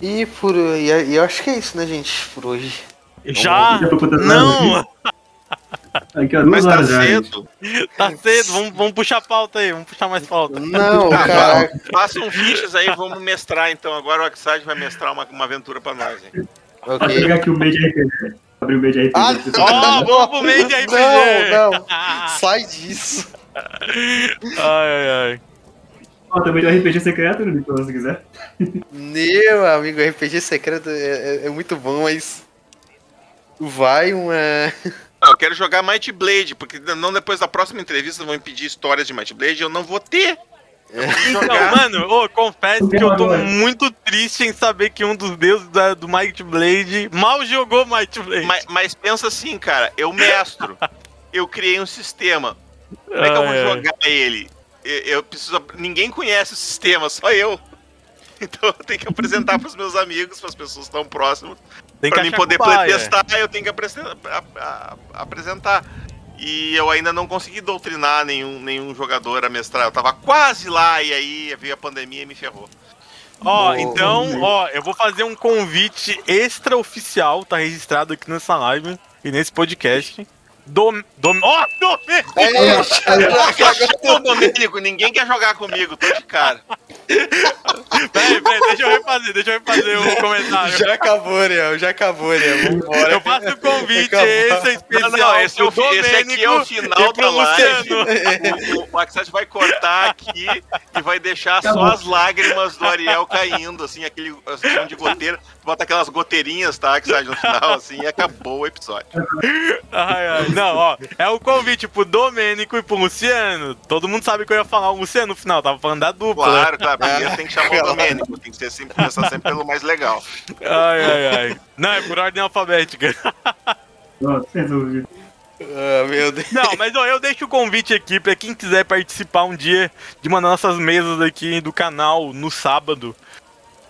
C: E por. E e eu acho que é isso, né, gente? Por hoje.
A: Já?
D: Contando
A: Não!
D: nada Aqui, ó, duas
B: Mas tá
D: horas já. gente.
B: cedo.
A: Tá cedo, vamos, vamos puxar a pauta aí, vamos puxar mais pauta.
C: Não,
B: Tá,
C: cara.
B: Façam fichas aí, vamos mestrar então. Agora o Oxide vai mestrar uma, uma aventura pra nós, hein?
D: Vou
C: Ok.
D: pegar aqui o meio de RPG. Abrir o meio de RPG.
C: Ah,
A: Ó, vamos pro meio de RPG.
C: Não, não. Sai disso.
A: Ai, ai, ai.
D: Ó, também tem RPG secreto, Nicolas, se quiser.
C: Meu amigo, RPG secreto é, é- é muito bom, mas. Vai uma.
B: Eu quero jogar Might Blade, porque não depois da próxima entrevista vão me pedir histórias de Might Blade, eu não vou ter. Eu vou
A: Então, mano, ô, confesso que eu tô muito triste em saber que um dos deuses da- do Might Blade mal jogou Might Blade.
B: Mas, mas pensa assim, cara, eu mestro, eu criei um sistema. Como é que eu vou
A: Ai, ai.
B: jogar ele? Eu, eu preciso. Ninguém conhece o sistema, só eu. Então eu tenho que apresentar pros meus amigos, pras pessoas que estão próximas.
A: Tem
B: Pra mim poder
A: cobaia.
B: testar, eu tenho que apresentar. E eu ainda não consegui doutrinar nenhum, nenhum jogador a mestrar. Eu tava quase lá e aí veio a pandemia e me ferrou.
A: Ó,
C: Ô,
A: então, ó, eu vou fazer um convite extraoficial, tá registrado aqui nessa live e nesse podcast. Do. do ó, Domênico!
C: É,
B: Ô, Domênico, ninguém quer jogar comigo, tô de cara.
A: Peraí, peraí, deixa eu refazer, deixa eu refazer o comentário.
C: já acabou, né? Já acabou, né? Vambora.
A: Eu faço o convite,
C: Acabou.
A: esse é especial.
B: Não, não, esse, é o, esse aqui é o final da live. O, o vai cortar aqui e vai deixar só
D: Acabou.
B: as lágrimas do Ariel caindo, assim, aquele som de goteira. Bota aquelas goteirinhas, tá? Que sai no final, assim, e acabou o episódio.
A: Ai, ai. Não, ó, é o convite pro Domênico e pro Luciano. Todo mundo sabe que eu ia falar o Luciano no final, tava falando da dupla.
B: Claro, claro. Primeiro tem que chamar o Domênico. Tem que ser sempre, começar sempre pelo mais legal.
A: Ai, ai, ai. Não, é por ordem alfabética.
D: Não, sem dúvida.
C: Ah, meu Deus.
A: Não, mas ó, eu deixo o convite aqui pra quem quiser participar um dia de uma das nossas mesas aqui do canal no sábado.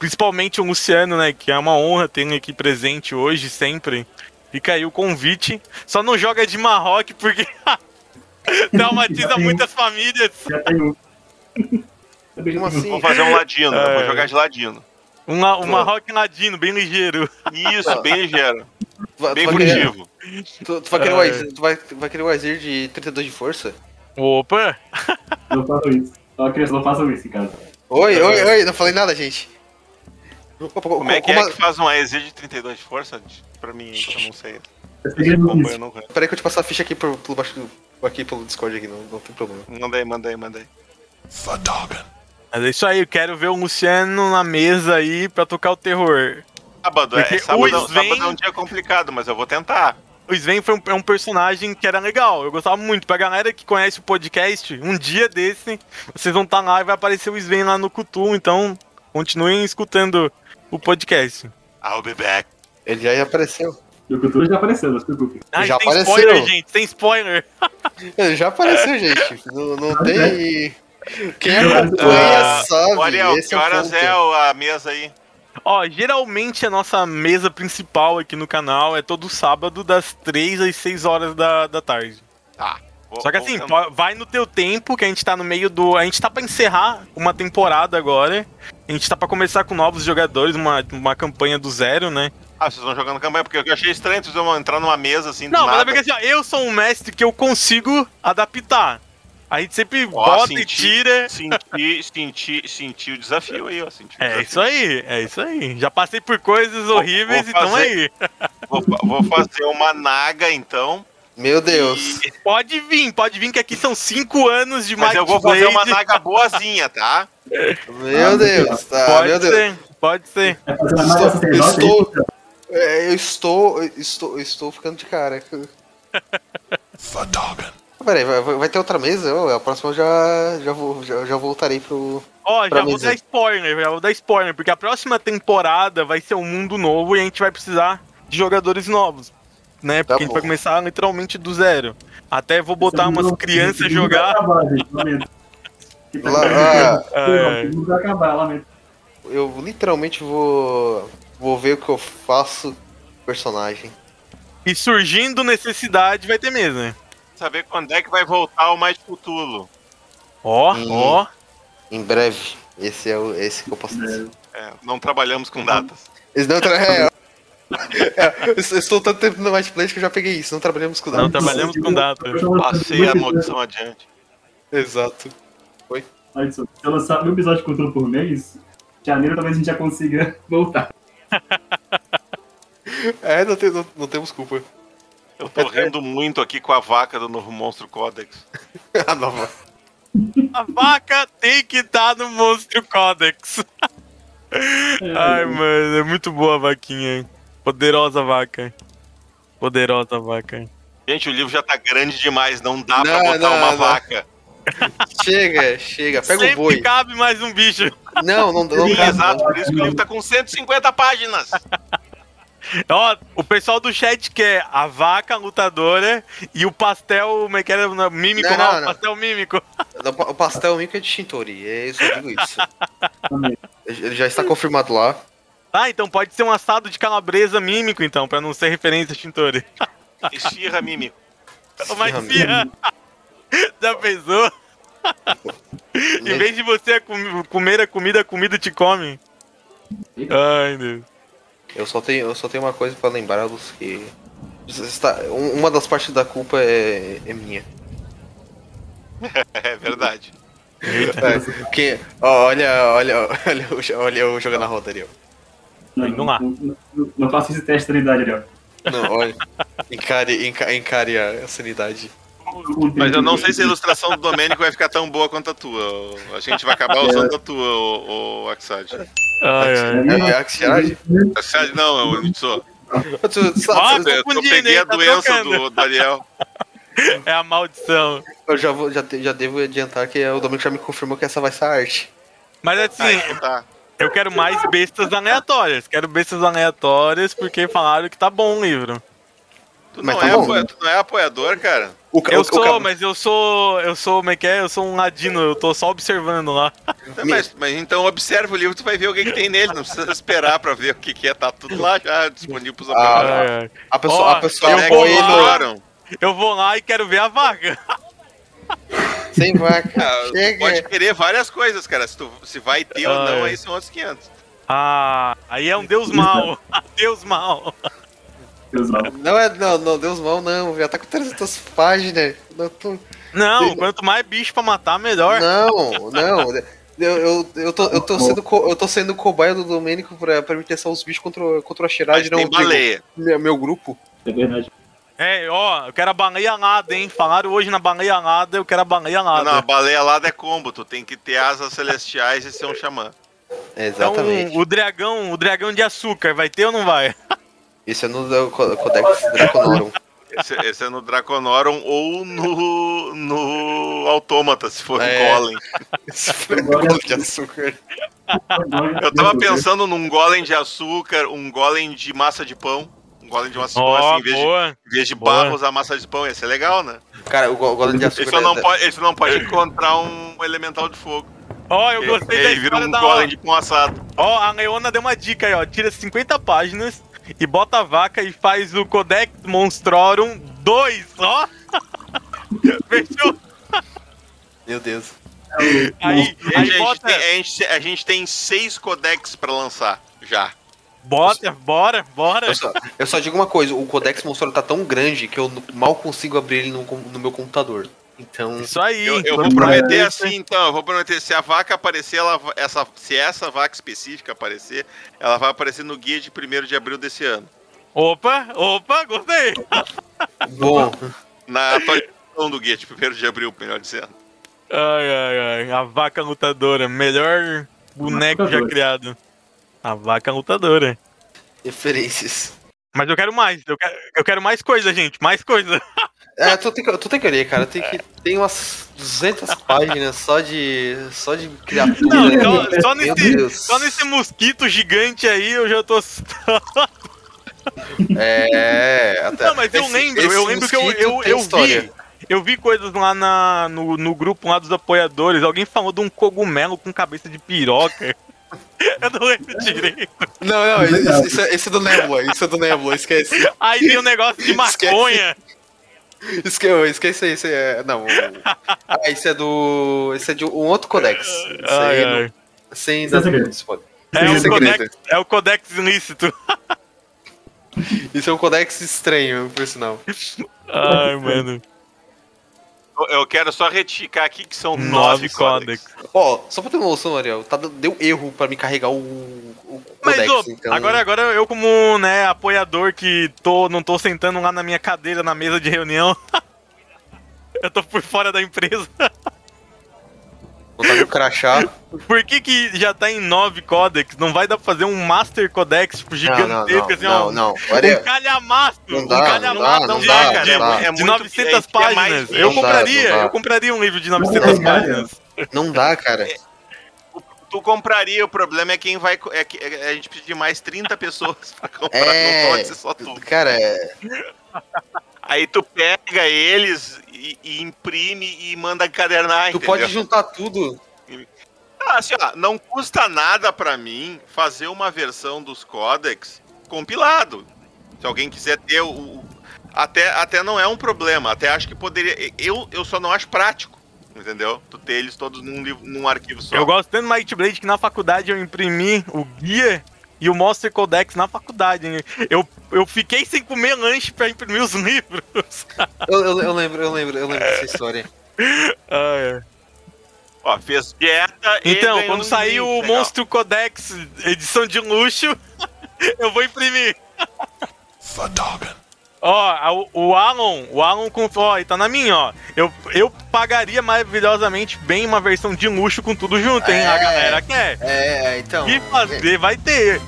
A: Principalmente o Luciano, né? Que é uma honra ter ele aqui presente hoje, sempre. Fica aí o convite. Só não joga de Marroque porque traumatiza muitas famílias.
D: Já tem um. Também
C: Como assim?
B: Vamos fazer um ladino. Eu vou
A: É.
B: jogar de ladino.
A: Um, um Marroque ladino, bem ligeiro.
B: Isso, bem ligeiro. Bem furtivo.
C: Tu, tu vai querer o
A: Ai.
C: Azir, tu vai, vai querer o Azir de 32 de força?
A: Opa!
D: Não façam isso. Ó, criança, não façam isso, cara.
C: Oi, oi, oi, não falei nada, gente.
B: Como é que
C: como
B: é que faz um EZ de 32 de força? Pra mim, eu não sei.
D: Eu
B: não
C: Peraí que eu te passo a ficha aqui por, pelo baixo do- aqui pelo Discord aqui, não, não tem problema.
B: Mandei, mandei, mandei.
A: Mas é isso aí, eu quero ver o Luciano na mesa aí pra tocar o terror.
B: Sábado, é,
A: Porque
B: sábado,
A: o Sven-
B: sábado é um dia complicado, mas eu vou tentar.
A: O Sven foi um, é um personagem que era legal, eu gostava muito. Pra galera que conhece o podcast, um dia desse, vocês vão estar lá e vai aparecer o Sven lá no Cutu, então continuem escutando o podcast.
B: I'll be back.
C: Ele já apareceu.
D: E o Cultura já apareceu, não se preocupe.
A: Ah,
C: Já
A: tem
C: apareceu.
A: spoiler, gente, tem spoiler.
C: Ele já apareceu, gente. Não, não tem. Quem
D: Ah,
C: acompanha sabe.
B: Ô, Ariel,
C: esse
B: que
C: é o
B: horas é o- a mesa aí?
A: Ó, geralmente a nossa mesa principal aqui no canal é todo sábado, das 3 às 6 horas da, da tarde.
B: Tá. Vou-
A: Só que
B: vou
A: assim, po- vai no teu tempo, que a gente tá no meio do. A gente tá pra encerrar uma temporada agora. A gente tá pra começar com novos jogadores, uma, uma campanha do zero, né?
B: Ah, vocês estão jogando campanha, porque eu achei estranho vocês vão entrar numa mesa assim
A: Não, mas é porque assim, ó, eu sou um mestre que eu consigo adaptar. A gente sempre
B: Ó,
A: bota e
B: senti-
A: tira.
B: Senti, senti, senti o desafio aí, ó.
A: É isso aí, é isso aí. Já passei por coisas horríveis,
B: vou
A: então
B: fazer-
A: aí.
B: Vou, vou fazer uma naga, então.
C: Meu Deus.
A: Pode vir, pode vir, que aqui são 5 anos de
B: Mas
A: Might
B: eu vou fazer
A: Blade.
B: uma naga boazinha, tá?
C: Meu Deus. Tá,
A: Pode
C: meu Deus.
A: ser, pode ser.
D: É malha sacerdote
C: estou-? É, eu estou. eu estou. eu estou ficando de cara. Peraí, vai, ter outra mesa? Eu, a próxima eu já, já, vou, já, já voltarei pro.
A: Ó,
C: Pra
A: já vou
C: mesa.
A: dar spoiler, já vou dar spoiler, porque a próxima temporada vai ser um mundo novo e a gente vai precisar de jogadores novos, né? Porque a gente vai começar literalmente do zero. Até vou botar
D: Esse
A: umas crianças jogar.
D: acabar, gente, lamento. Que tá-
C: Lá- ah,
A: É.
D: Acabar, lamento.
C: Eu literalmente vou. Vou ver o que eu faço com o personagem.
A: E surgindo necessidade, vai ter mesa.
B: Saber quando é que vai voltar o Mais Futulo.
A: Ó, ó.
C: Em breve. Esse é o esse que eu posso dizer.
B: É, não trabalhamos com datas.
C: Eles não tra... é, é, eu estou tanto tempo no Plate que eu já peguei isso. Não trabalhamos com
A: Não
C: dados.
A: trabalhamos com data.
B: Passei a maldição adiante.
C: Exato.
D: Olha só, se eu lançar um episódio de cultura por mês, em janeiro talvez a gente já consiga voltar.
C: É, não, tem- não- não temos culpa.
B: Eu tô rindo muito aqui com a vaca do novo Monstro Codex.
C: A nova.
A: A vaca tem que estar no Monstro Codex. Ai, mano, é muito boa a vaquinha. hein? Poderosa vaca. Poderosa vaca.
B: Gente, o livro já tá grande demais, não dá pra
C: Não,
B: botar
C: não,
B: uma
C: não.
B: vaca.
C: Chega, chega, pega
A: Sempre
C: o boi.
A: cabe mais um bicho.
C: Não, não, não,
D: Sim,
C: cabe,
B: Exato, por isso que o livro tá com 150 páginas.
A: Ó, o pessoal do chat quer a vaca lutadora e o pastel, como é que era? Não, Mímico,
C: Não, não,
A: o
C: não.
A: pastel mímico.
C: O pastel mico é de Shintori, é isso, eu digo isso. Ele já está confirmado lá.
A: Ah, então pode ser um assado de calabresa mímico, então, pra não ser referência a Shintori.
B: Esfirra mímico.
A: Mas
C: Esfirra
A: já pensou? em vez de você com- comer a comida, a comida te come. Ai, Deus.
C: Eu só tenho, eu só tenho uma coisa pra lembrá-los que está, um- uma das partes da culpa é, é minha.
B: É verdade.
C: É, quem, ó, olha, olha, olha, o- olha eu jogando na roda ali, ó.
D: Não,
A: Vamos lá.
D: não, não, não faça esse teste de sanidade ali, ó.
C: Não, olha. Encare, enca- encare a sanidade.
B: Mas eu não sei se a ilustração do Domênico vai ficar tão boa quanto a tua. A gente vai acabar usando a tua, o, o Axad.
A: Ai, ai.
C: É, é Axiage?
B: Axad não, é o Nitsu.
A: Ah,
B: Eu, peguei a?
A: Tá
B: doença do, do Ariel.
A: É a maldição.
C: Eu já, vou, já, já devo adiantar que o Domingo já me confirmou que essa vai ser a arte.
A: Mas assim,
B: Aí, tá.
A: Eu quero mais bestas aleatórias. Quero bestas aleatórias porque falaram que tá bom o livro.
B: Tu
C: Mas
B: não,
C: tá
B: é
C: bom.
B: apoia- tu não é apoiador, cara?
C: O,
A: Eu
C: o- o
A: sou,
C: ca-
A: mas eu sou. Eu sou, como é que é? Eu sou um ladino, eu tô só observando lá.
B: Mas, mas então observa o livro, tu vai ver o que, que tem nele. Não precisa esperar pra ver o que, que é. Tá tudo lá já disponível pros
C: Ah,
B: apoiadores.
A: Ai.
C: A pessoa,
A: Ó,
C: a pessoa
A: eu
B: é
A: vou
B: que
A: lá. Eu vou lá e quero ver a vaga.
C: sem vaca.
B: Ah,
C: Chega.
B: pode querer várias coisas, cara. Se, tu, se vai ter ou
A: Ah,
B: não,
A: é.
B: aí são outros 500.
A: Ah, aí é um deus mal. Deus mal.
D: Deus mal.
C: Não é, não, não, Deus mal não, já tá com 300 páginas. Não, tô-
A: Não, quanto mais bicho pra matar, melhor.
C: não, não. Eu, eu, eu, tô, eu, tô sendo, co- eu tô sendo cobaia do Domênico pra, pra me testar os bichos contra, contra a Shirad, não
B: tem
C: digo,
B: baleia.
C: meu, meu grupo.
D: É verdade.
A: É, ó, eu quero a baleia alada, hein? Falaram hoje na baleia alada, eu quero a baleia
B: Não, a
A: alada.
B: baleia lá é combo. Tu tem que ter asas celestiais e ser um xamã.
C: É,
A: Então,
C: exatamente.
A: o dragão, o dragão de açúcar, vai ter ou não vai?
C: Isso é no Codex Draconorum.
B: Esse, esse é no Draconorum ou no, no Autômata, se for
C: É.
B: um Golem.
C: Esse foi bolo de açúcar.
B: Eu tava pensando num Golem de açúcar, um Golem de massa de pão. Golem de massa de pão, assim, em vez de, em vez de barro, usar massa de pão. Ia ser legal, né?
C: Cara, o go- golem de açúcar.
B: Esse não,
C: é-
B: pode, esse não pode encontrar um elemental de fogo.
A: Ó, eu gostei da
B: Ele vira
A: história
B: um
A: da
B: Golem de pão assado.
A: Ó, a Leona deu uma dica aí, ó. Tira 50 páginas e bota a vaca e faz o Codex Monstrorum 2, ó. Fechou?
C: Meu Deus.
A: Aí,
B: A gente,
A: aí bota,
B: tem, a, gente, a gente tem seis codex pra lançar, já.
A: Bota, bora, bora.
C: Eu só, eu só digo uma coisa, o Codex Monstro tá tão grande que eu mal consigo abrir ele no, no meu computador. Então.
A: Isso aí.
B: Eu, eu vou prometer assim, então, eu vou prometer, se a vaca aparecer, ela, essa, se essa vaca específica aparecer, ela vai aparecer no guia de 1 de abril desse ano.
A: Opa, opa, gostei.
C: Bom,
B: Na atualização do guia de 1 de abril, melhor dizendo.
A: Ai, ai, ai. A vaca lutadora. Melhor boneco já criado. A vaca lutadora.
C: referências.
A: Mas eu quero mais. Eu quero, eu quero mais coisa, gente. Mais coisa.
C: É, tu tem, que- tu tem que ler, cara. Tem, que, tem umas 200 páginas só de. só de criatura.
A: Não, só, só nesse, só nesse mosquito gigante aí eu já tô.
C: É. Até,
A: Não, mas eu
C: esse-
A: lembro,
C: esse
A: eu lembro que eu, eu, eu
C: história.
A: vi. Eu vi coisas lá na, no, no grupo lá dos apoiadores. Alguém falou de um cogumelo com cabeça de piroca. Eu não lembro direito.
C: Não, não, isso, isso é, isso é do Nebula, isso é do Nebula, esquece.
A: Aí tem um negócio de maconha.
C: Esque, esquece isso é. Não. Ah, isso é do. Isso é de um outro codex. Isso
A: Ai,
C: aí
A: ai.
C: não- sem
D: é
C: dar spoiler.
A: É
C: é segredo.
A: codex, é o codex ilícito.
C: Isso é um codex estranho, por sinal.
A: Ai, mano.
B: Eu- quero só retificar aqui que são
A: Nove
B: nove
A: codex.
C: Ó, só pra ter uma noção, Ariel, tá, deu erro pra me carregar o, o
A: Mas,
C: codex,
A: ô,
C: então...
A: agora, agora eu como, né, apoiador que tô, não tô sentando lá na minha cadeira na mesa de reunião. eu tô por fora da empresa.
C: Contar meu crachá.
A: Por que, que já tá em 9 codecs? Não vai dar pra fazer um Master Codex tipo,
C: Não, não,
A: gigantesco,
C: não,
A: assim, ó.
C: não, não.
A: Um
C: Olha,
A: calhamaço!
C: Não
A: um
C: dá,
A: calhamaço
C: não dá,
A: de,
C: não dá,
A: de-
C: não dá.
B: É
A: de
B: muito-
A: 900
B: é que é mais-
A: páginas.
B: não
A: eu compraria,
C: não
A: eu compraria um livro de
D: Não
A: 900
D: dá,
A: páginas.
C: não dá, cara.
B: Tu compraria, o problema é quem vai. É que é- a gente precisa de mais 30 pessoas pra comprar,
C: É.
B: não pode ser só tu.
C: Cara, é,
B: Aí tu pega eles e, e imprime e manda encadernar,
C: tu
B: entendeu?
C: pode juntar tudo.
B: Ah, assim, ó, não custa nada pra mim fazer uma versão dos codecs compilado. Se alguém quiser ter o. o- até, até não é um problema. Até acho que poderia. Eu, eu só não acho prático. Entendeu? Tu ter eles todos num, livro- num arquivo só.
A: Eu gosto tanto do Might Blade que na faculdade eu imprimi o guia e o Monster Codex na faculdade. hein? Eu, eu fiquei sem comer lanche pra imprimir os livros.
C: Eu, eu, eu lembro, eu lembro, eu lembro dessa história.
A: Ah, é.
B: Ó, fez dieta e
A: Então, quando
B: um
A: sair o
B: legal.
A: Monstro Codex edição de luxo, eu vou imprimir. Ó, a- o Alan, o Alan com. Ó, e tá na minha, ó. Eu, eu pagaria maravilhosamente bem uma versão de luxo com tudo junto, hein? A
C: É.
A: galera quer.
C: É, então.
A: E fazer, vai ter.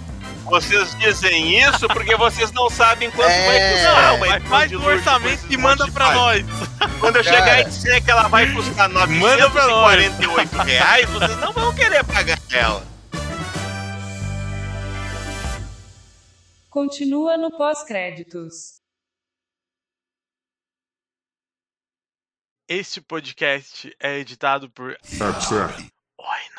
B: Vocês dizem isso porque vocês não sabem quanto
C: É,
B: vai custar
A: Mas faz o orçamento e manda pra nós.
B: Quando eu
C: Cara.
B: chegar e disser que ela vai custar
A: Manda pra nós.
B: 948 reais, vocês não vão querer pagar ela.
E: Continua no pós-créditos.
A: Este podcast é editado por.
F: Tá Oi,